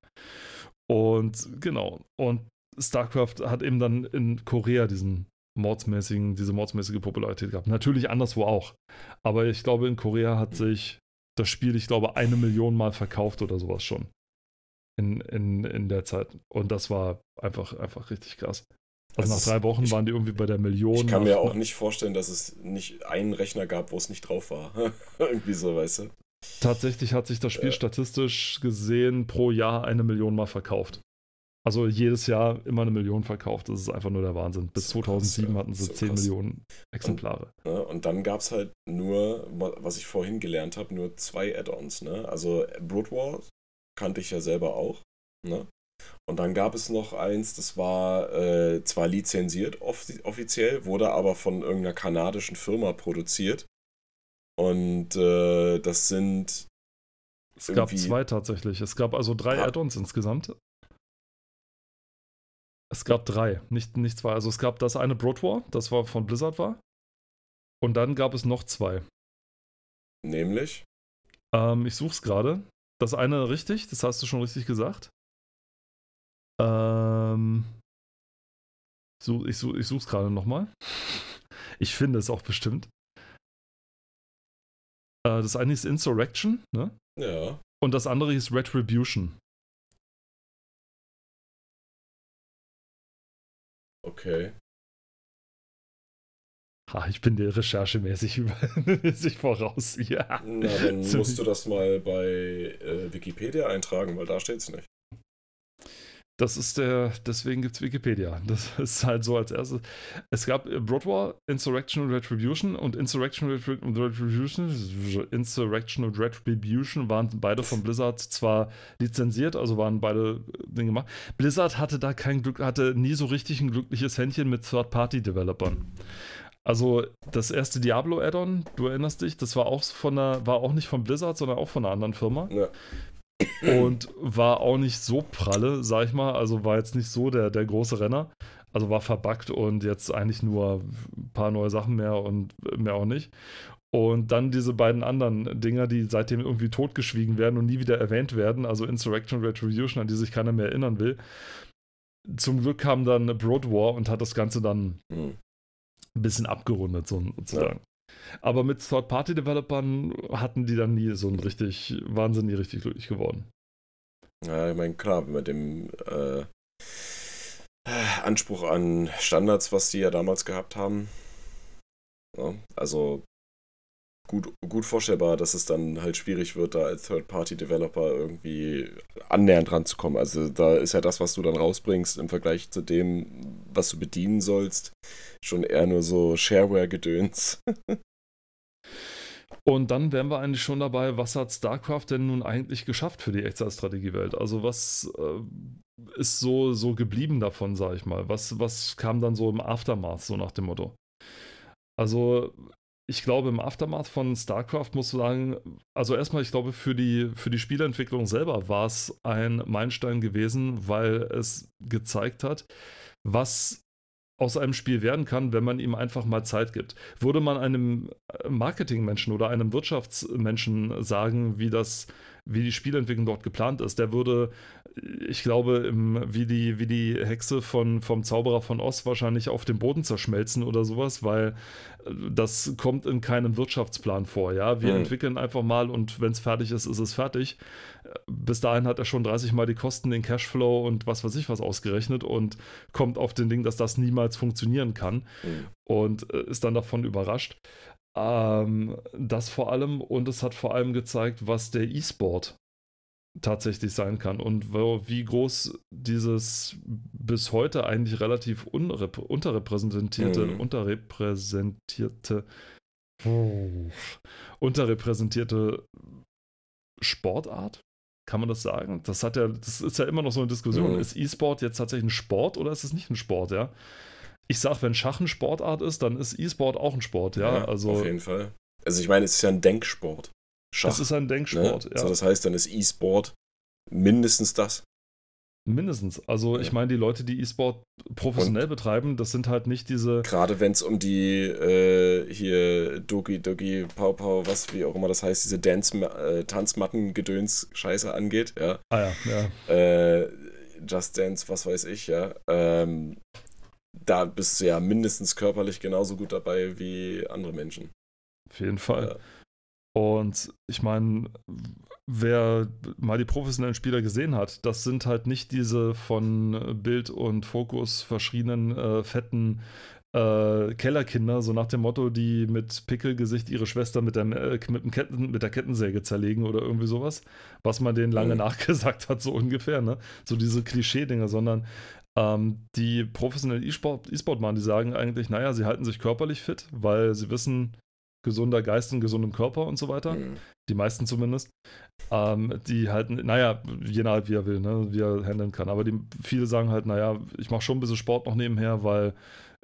Und genau. Und StarCraft hat eben dann in Korea diesen mordsmäßigen, diese mordsmäßige Popularität gehabt. Natürlich anderswo auch. Aber ich glaube, in Korea hat sich das Spiel, ich glaube, eine Million Mal verkauft oder sowas schon. In, in, in der Zeit. Und das war einfach, einfach richtig krass. Also, nach drei Wochen ich, waren die irgendwie bei der Million. Ich kann mir auch nicht vorstellen, dass es nicht einen Rechner gab, wo es nicht drauf war. irgendwie so, weißt du. Tatsächlich hat sich das Spiel ja. statistisch gesehen pro Jahr eine Million Mal verkauft. Also jedes Jahr immer eine Million verkauft. Das ist einfach nur der Wahnsinn. Bis 2007 hatten sie so 10 krass. Millionen Exemplare. Und, ne, und dann gab es halt nur, was ich vorhin gelernt habe, nur zwei Add-ons. Ne? Also Brood War kannte ich ja selber auch. Ne? Und dann gab es noch eins, das war äh, zwar lizenziert off offiziell, wurde aber von irgendeiner kanadischen Firma produziert. Und äh, das sind. Es gab zwei tatsächlich. Es gab also drei ah. Add-ons insgesamt. Es gab drei, nicht, nicht zwei. Also es gab das eine Broad War, das war von Blizzard war. Und dann gab es noch zwei. Nämlich? Ähm, ich such's gerade. Das eine richtig, das hast du schon richtig gesagt. Ähm, so, ich, such, ich such's gerade nochmal. Ich finde es auch bestimmt. Äh, das eine ist Insurrection, ne? Ja. Und das andere ist Retribution. Okay. Ha, ich bin dir recherchemäßig übermäßig voraus. Ja. Na, dann musst du das mal bei äh, Wikipedia eintragen, weil da steht es nicht. Das ist der, deswegen gibt es Wikipedia. Das ist halt so als erstes. Es gab äh, Broad War, Insurrection und Retribution und Insurrection Retribution, Insurrection und Retribution waren beide von Blizzard zwar lizenziert, also waren beide äh, Dinge gemacht. Blizzard hatte da kein Glück, hatte nie so richtig ein glückliches Händchen mit Third-Party-Developern. Also das erste Diablo Add-on, du erinnerst dich, das war auch von einer, war auch nicht von Blizzard, sondern auch von einer anderen Firma. Ja und war auch nicht so pralle, sag ich mal. Also war jetzt nicht so der, der große Renner. Also war verbuggt und jetzt eigentlich nur ein paar neue Sachen mehr und mehr auch nicht. Und dann diese beiden anderen Dinger, die seitdem irgendwie totgeschwiegen werden und nie wieder erwähnt werden, also Insurrection Retribution, an die sich keiner mehr erinnern will. Zum Glück kam dann Broad War und hat das Ganze dann mhm. ein bisschen abgerundet, sozusagen. Aber mit Third-Party-Developern hatten die dann nie so ein richtig, waren sie nie richtig glücklich geworden. Ja, ich meine, klar, mit dem äh, Anspruch an Standards, was die ja damals gehabt haben. Ja, also gut, gut vorstellbar, dass es dann halt schwierig wird, da als Third-Party-Developer irgendwie annähernd ranzukommen. Also da ist ja das, was du dann rausbringst im Vergleich zu dem, was du bedienen sollst, schon eher nur so Shareware-Gedöns. Und dann wären wir eigentlich schon dabei, was hat StarCraft denn nun eigentlich geschafft für die Echtzeitstrategiewelt? Also was äh, ist so, so geblieben davon, sag ich mal? Was, was kam dann so im Aftermath, so nach dem Motto? Also ich glaube, im Aftermath von StarCraft muss du sagen, also erstmal, ich glaube, für die, für die Spieleentwicklung selber war es ein Meilenstein gewesen, weil es gezeigt hat, was aus einem Spiel werden kann, wenn man ihm einfach mal Zeit gibt. Würde man einem Marketingmenschen oder einem Wirtschaftsmenschen sagen, wie das wie die Spielentwicklung dort geplant ist. Der würde, ich glaube, im, wie, die, wie die Hexe von, vom Zauberer von Oz wahrscheinlich auf dem Boden zerschmelzen oder sowas, weil äh, das kommt in keinem Wirtschaftsplan vor. Ja, wir mhm. entwickeln einfach mal und wenn es fertig ist, ist es fertig. Bis dahin hat er schon 30 Mal die Kosten, den Cashflow und was weiß ich was ausgerechnet und kommt auf den Ding, dass das niemals funktionieren kann mhm. und äh, ist dann davon überrascht. Ähm, das vor allem und es hat vor allem gezeigt, was der E-Sport tatsächlich sein kann und wie groß dieses bis heute eigentlich relativ unterrepräsentierte, mhm. unterrepräsentierte, oh, unterrepräsentierte Sportart, kann man das sagen? Das hat ja, das ist ja immer noch so eine Diskussion. Mhm. Ist E-Sport jetzt tatsächlich ein Sport oder ist es nicht ein Sport, ja? Ich sag, wenn Schach ein Sportart ist, dann ist E-Sport auch ein Sport, ja. ja also, auf jeden Fall. Also ich meine, es ist ja ein Denksport. Schach. Es ist ein Denksport, ne? ja. Also das heißt, dann ist E-Sport mindestens das. Mindestens. Also ja. ich meine, die Leute, die E-Sport professionell Und betreiben, das sind halt nicht diese. Gerade wenn es um die äh, hier Dogi, Dogi, Pau Pau, was wie auch immer das heißt, diese Dance, äh, Tanzmatten-Gedöns Scheiße angeht, ja. Ah ja, ja. Äh, Just Dance, was weiß ich, ja. Ähm, da bist du ja mindestens körperlich genauso gut dabei wie andere Menschen. Auf jeden Fall. Ja. Und ich meine, wer mal die professionellen Spieler gesehen hat, das sind halt nicht diese von Bild und Fokus verschriebenen äh, fetten äh, Kellerkinder, so nach dem Motto, die mit Pickelgesicht ihre Schwester mit der, äh, mit, Ketten, mit der Kettensäge zerlegen oder irgendwie sowas, was man denen lange mhm. nachgesagt hat, so ungefähr, ne? So diese Klischee-Dinge, sondern ähm, die professionellen E-Sport-Mann, die sagen eigentlich, naja, sie halten sich körperlich fit, weil sie wissen, gesunder Geist und gesundem Körper und so weiter. Mhm. Die meisten zumindest. Ähm, die halten, naja, je nach wie er will, ne, wie er handeln kann. Aber die, viele sagen halt, naja, ich mache schon ein bisschen Sport noch nebenher, weil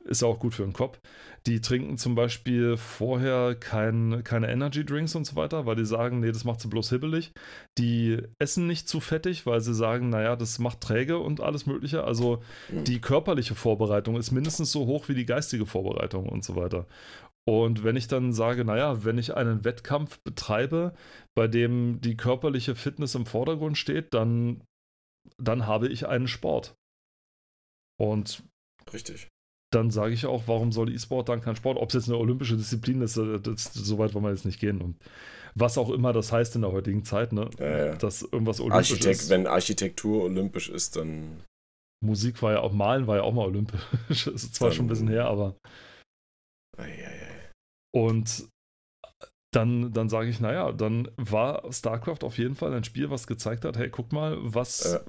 ist ja auch gut für den Kopf. Die trinken zum Beispiel vorher kein, keine Energy Drinks und so weiter, weil die sagen, nee, das macht sie bloß hibbelig. Die essen nicht zu fettig, weil sie sagen, naja, das macht träge und alles Mögliche. Also die körperliche Vorbereitung ist mindestens so hoch wie die geistige Vorbereitung und so weiter. Und wenn ich dann sage, naja, wenn ich einen Wettkampf betreibe, bei dem die körperliche Fitness im Vordergrund steht, dann, dann habe ich einen Sport. Und Richtig dann sage ich auch, warum soll E-Sport dann kein Sport? Ob es jetzt eine olympische Disziplin ist, äh, das, so weit wollen wir jetzt nicht gehen. Und was auch immer das heißt in der heutigen Zeit, ne? Ja, ja. Dass irgendwas olympisch Architekt, ist. Wenn Architektur olympisch ist, dann. Musik war ja auch, Malen war ja auch mal olympisch. ist zwar dann, schon ein bisschen her, aber. Ei, ei, ei. Und dann, dann sage ich, naja, dann war StarCraft auf jeden Fall ein Spiel, was gezeigt hat, hey, guck mal, was äh,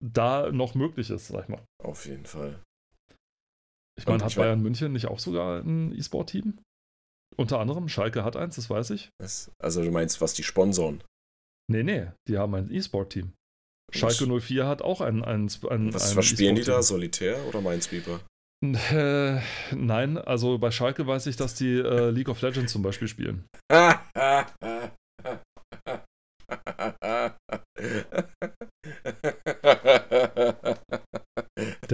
da noch möglich ist, sag ich mal. Auf jeden Fall. Ich meine, hat Bayern München nicht auch sogar ein E-Sport-Team? Unter anderem, Schalke hat eins, das weiß ich. Was? Also du meinst, was die sponsoren? Nee, nee, die haben ein E-Sport-Team. Schalke 04 hat auch ein, ein, ein Was, ein was spielen die da? Solitär oder Minesweeper? Äh, nein, also bei Schalke weiß ich, dass die äh, League of Legends zum Beispiel spielen.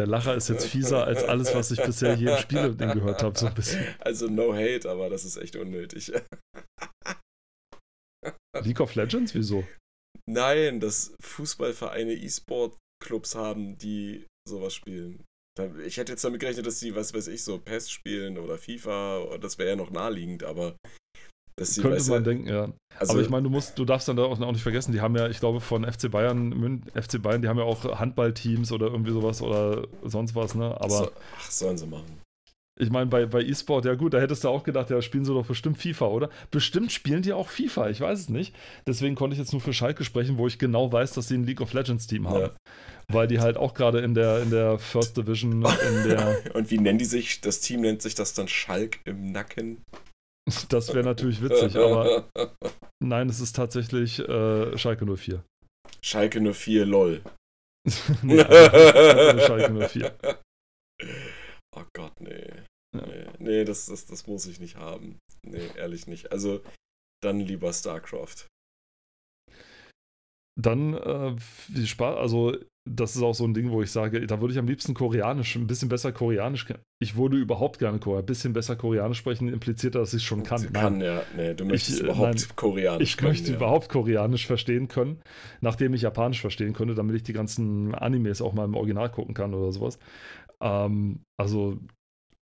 Der Lacher ist jetzt fieser als alles, was ich bisher hier im Spiel gehört habe, so ein bisschen. Also no hate, aber das ist echt unnötig. League of Legends? Wieso? Nein, dass Fußballvereine E-Sport-Clubs haben, die sowas spielen. Ich hätte jetzt damit gerechnet, dass die, was weiß ich, so PES spielen oder FIFA, das wäre ja noch naheliegend, aber Sie, Könnte man denken, ja. Also, Aber ich meine, du musst, du darfst dann da auch nicht vergessen, die haben ja, ich glaube, von FC Bayern, FC Bayern, die haben ja auch Handballteams oder irgendwie sowas oder sonst was, ne? Aber. So, ach, sollen sie machen. Ich meine, bei, bei E-Sport, ja gut, da hättest du auch gedacht, ja, spielen sie doch bestimmt FIFA, oder? Bestimmt spielen die auch FIFA, ich weiß es nicht. Deswegen konnte ich jetzt nur für Schalke sprechen, wo ich genau weiß, dass sie ein League of Legends Team haben. Ja. Weil die halt auch gerade in der, in der First Division, in der. Und wie nennen die sich? Das Team nennt sich das dann Schalk im Nacken. Das wäre natürlich witzig, aber nein, es ist tatsächlich äh, Schalke 04. Schalke 04 LOL. nee, also, Schalke 04. Oh Gott, nee. Ja. Nee, nee das, das, das muss ich nicht haben. nee, ehrlich nicht. Also dann lieber StarCraft. Dann äh, viel Spaß, also das ist auch so ein Ding, wo ich sage, da würde ich am liebsten Koreanisch, ein bisschen besser Koreanisch. Ich würde überhaupt gerne Koreanisch, ein bisschen besser Koreanisch sprechen, impliziert, dass ich es schon kann. Kann, nein. ja. Nee, du möchtest ich, äh, überhaupt nein, Koreanisch Ich können, möchte ja. überhaupt Koreanisch verstehen können, nachdem ich Japanisch verstehen könnte, damit ich die ganzen Animes auch mal im Original gucken kann oder sowas. Ähm, also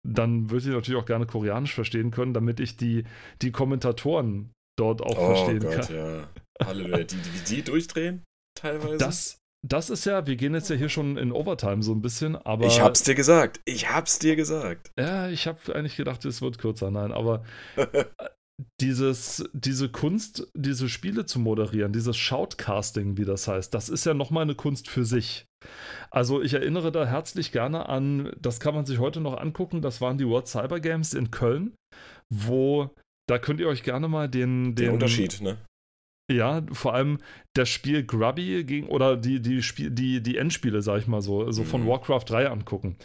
dann würde ich natürlich auch gerne Koreanisch verstehen können, damit ich die, die Kommentatoren dort auch oh verstehen Gott, kann. Ja. Halleluja, die, die, die durchdrehen teilweise. Das, das ist ja, wir gehen jetzt ja hier schon in Overtime so ein bisschen, aber. Ich hab's dir gesagt. Ich hab's dir gesagt. Ja, ich hab eigentlich gedacht, es wird kürzer. Nein, aber dieses, diese Kunst, diese Spiele zu moderieren, dieses Shoutcasting, wie das heißt, das ist ja nochmal eine Kunst für sich. Also ich erinnere da herzlich gerne an, das kann man sich heute noch angucken, das waren die World Cyber Games in Köln, wo, da könnt ihr euch gerne mal den... Den, den Unterschied, ne? Ja, vor allem das Spiel Grubby gegen, oder die, die, Spiel, die, die Endspiele, sag ich mal so, so von mhm. Warcraft 3 angucken.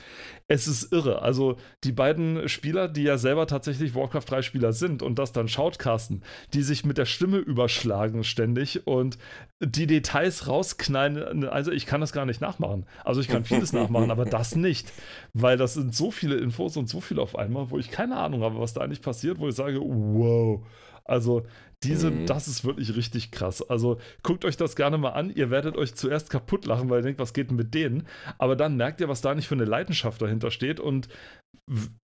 Es ist irre. Also die beiden Spieler, die ja selber tatsächlich Warcraft 3 Spieler sind und das dann shoutcasten, die sich mit der Stimme überschlagen ständig und die Details rausknallen. Also ich kann das gar nicht nachmachen. Also ich kann vieles nachmachen, aber das nicht. Weil das sind so viele Infos und so viel auf einmal, wo ich keine Ahnung habe, was da eigentlich passiert, wo ich sage, wow. Also diese, mhm. das ist wirklich richtig krass. Also guckt euch das gerne mal an. Ihr werdet euch zuerst kaputt lachen, weil ihr denkt, was geht denn mit denen? Aber dann merkt ihr, was da nicht für eine Leidenschaft dahinter steht und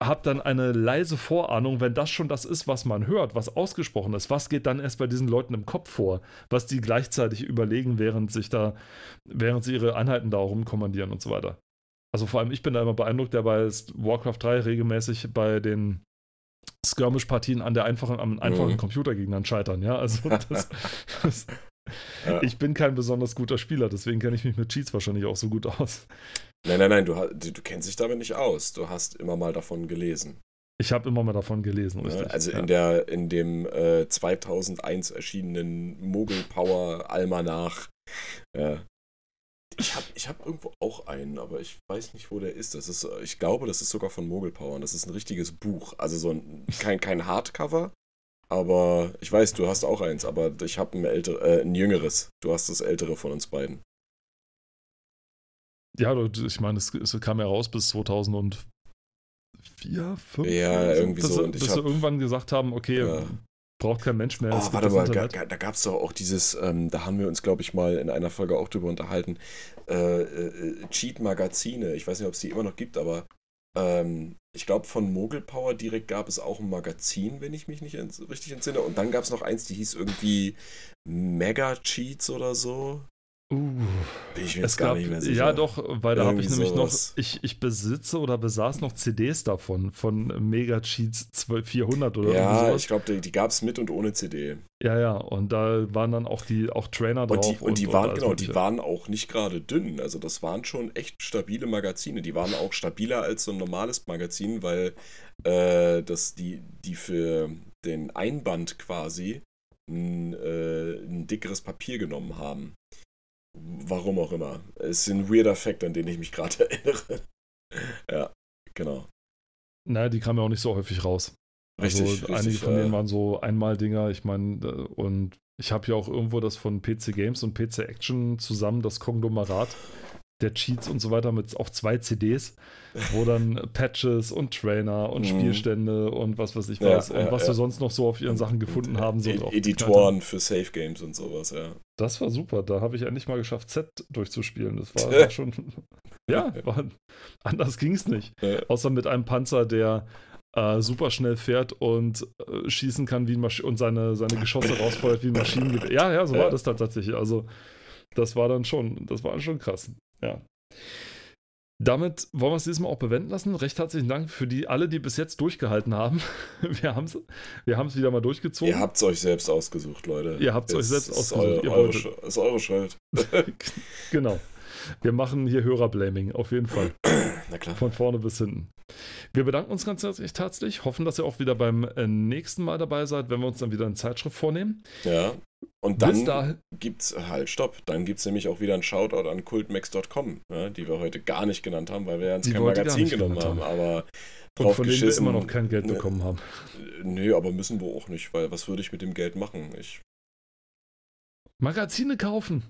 habt dann eine leise Vorahnung, wenn das schon das ist, was man hört, was ausgesprochen ist, was geht dann erst bei diesen Leuten im Kopf vor, was die gleichzeitig überlegen, während sich da, während sie ihre Einheiten da rumkommandieren und so weiter. Also vor allem ich bin da immer beeindruckt, der bei Warcraft 3 regelmäßig bei den Skirmish-Partien an der einfachen, am einfachen mhm. Computergegnern scheitern, ja. Also das, das, ja. ich bin kein besonders guter Spieler, deswegen kenne ich mich mit Cheats wahrscheinlich auch so gut aus. Nein, nein, nein, du, du kennst dich damit nicht aus. Du hast immer mal davon gelesen. Ich habe immer mal davon gelesen, richtig. also ja. in, der, in dem äh, 2001 erschienenen Mogul Power Almanach äh, ich habe ich hab irgendwo auch einen, aber ich weiß nicht, wo der ist. Das ist. Ich glaube, das ist sogar von Mogelpower und das ist ein richtiges Buch. Also so ein, kein, kein Hardcover, aber ich weiß, du hast auch eins, aber ich habe ein, älter, äh, ein jüngeres. Du hast das ältere von uns beiden. Ja, ich meine, es, es kam ja raus bis 2004, 5. Ja, irgendwie bis, so. Und bis wir irgendwann gesagt haben, okay, ja braucht kein Mensch mehr. Oh, warte mal, da, da gab es doch auch dieses, ähm, da haben wir uns, glaube ich, mal in einer Folge auch drüber unterhalten, äh, äh, Cheat-Magazine. Ich weiß nicht, ob es die immer noch gibt, aber ähm, ich glaube, von Mogel Power direkt gab es auch ein Magazin, wenn ich mich nicht richtig entsinne. Und dann gab es noch eins, die hieß irgendwie Mega Cheats oder so. Uh, Bin ich mir jetzt gar gab, nicht mehr sicher. Ja, doch, weil da habe ich nämlich sowas. noch, ich, ich besitze oder besaß noch CDs davon, von Mega Cheats 400 oder Ja, ich glaube, die, die gab es mit und ohne CD. Ja, ja, und da waren dann auch die auch Trainer drauf. Und die, und, und die waren, genau, die waren auch nicht gerade dünn. Also, das waren schon echt stabile Magazine. Die waren auch stabiler als so ein normales Magazin, weil äh, das die, die für den Einband quasi ein, äh, ein dickeres Papier genommen haben. Warum auch immer. Es ist ein weirder Fakt, an den ich mich gerade erinnere. ja, genau. Naja, die kamen ja auch nicht so häufig raus. Richtig. Also richtig, einige von denen waren so Einmal-Dinger. Ich meine, und ich habe ja auch irgendwo das von PC Games und PC Action zusammen, das Konglomerat der Cheats und so weiter mit auf zwei CDs, wo dann Patches und Trainer und mhm. Spielstände und was weiß ich was ja, und was ja. wir sonst noch so auf ihren Sachen gefunden haben. So Ed Editoren für Safe Games und sowas, ja. Das war super. Da habe ich endlich mal geschafft, Z durchzuspielen. Das war, war schon. ja, war, anders ging es nicht. Außer mit einem Panzer, der äh, super schnell fährt und äh, schießen kann wie ein Masch und seine, seine Geschosse rausfeuert wie ein Maschinengewehr. Ja, ja, so war das tatsächlich. Also, das war dann schon, das war schon krass. Ja. Damit wollen wir es dieses Mal auch bewenden lassen. Recht herzlichen Dank für die alle, die bis jetzt durchgehalten haben. Wir haben es wir wieder mal durchgezogen. Ihr habt es euch selbst ausgesucht, Leute. Ihr habt es euch selbst ausgesucht. Eure, eure, ist eure Schuld. genau. Wir machen hier Hörerblaming, auf jeden Fall. Na klar. Von vorne bis hinten. Wir bedanken uns ganz herzlich, hoffen, dass ihr auch wieder beim äh, nächsten Mal dabei seid, wenn wir uns dann wieder eine Zeitschrift vornehmen. Ja. Und dann da gibt's, halt, stopp, dann gibt es nämlich auch wieder ein Shoutout an cultmax.com, ja, die wir heute gar nicht genannt haben, weil wir ja uns kein Magazin genommen haben, haben, aber und von. Denen wir immer noch kein Geld ne, bekommen haben. nö, aber müssen wir auch nicht, weil was würde ich mit dem Geld machen? Ich Magazine kaufen.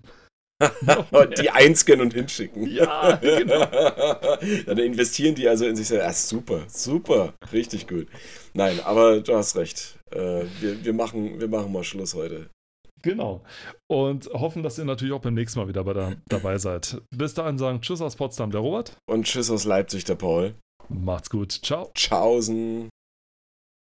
die einscannen und hinschicken. Ja, genau. Dann investieren die also in sich selbst. Ah, super, super, richtig gut. Nein, aber du hast recht. Äh, wir, wir, machen, wir machen mal Schluss heute. Genau. Und hoffen, dass ihr natürlich auch beim nächsten Mal wieder bei der, dabei seid. Bis dahin sagen Tschüss aus Potsdam, der Robert. Und Tschüss aus Leipzig, der Paul. Macht's gut. Ciao. Tschaußen.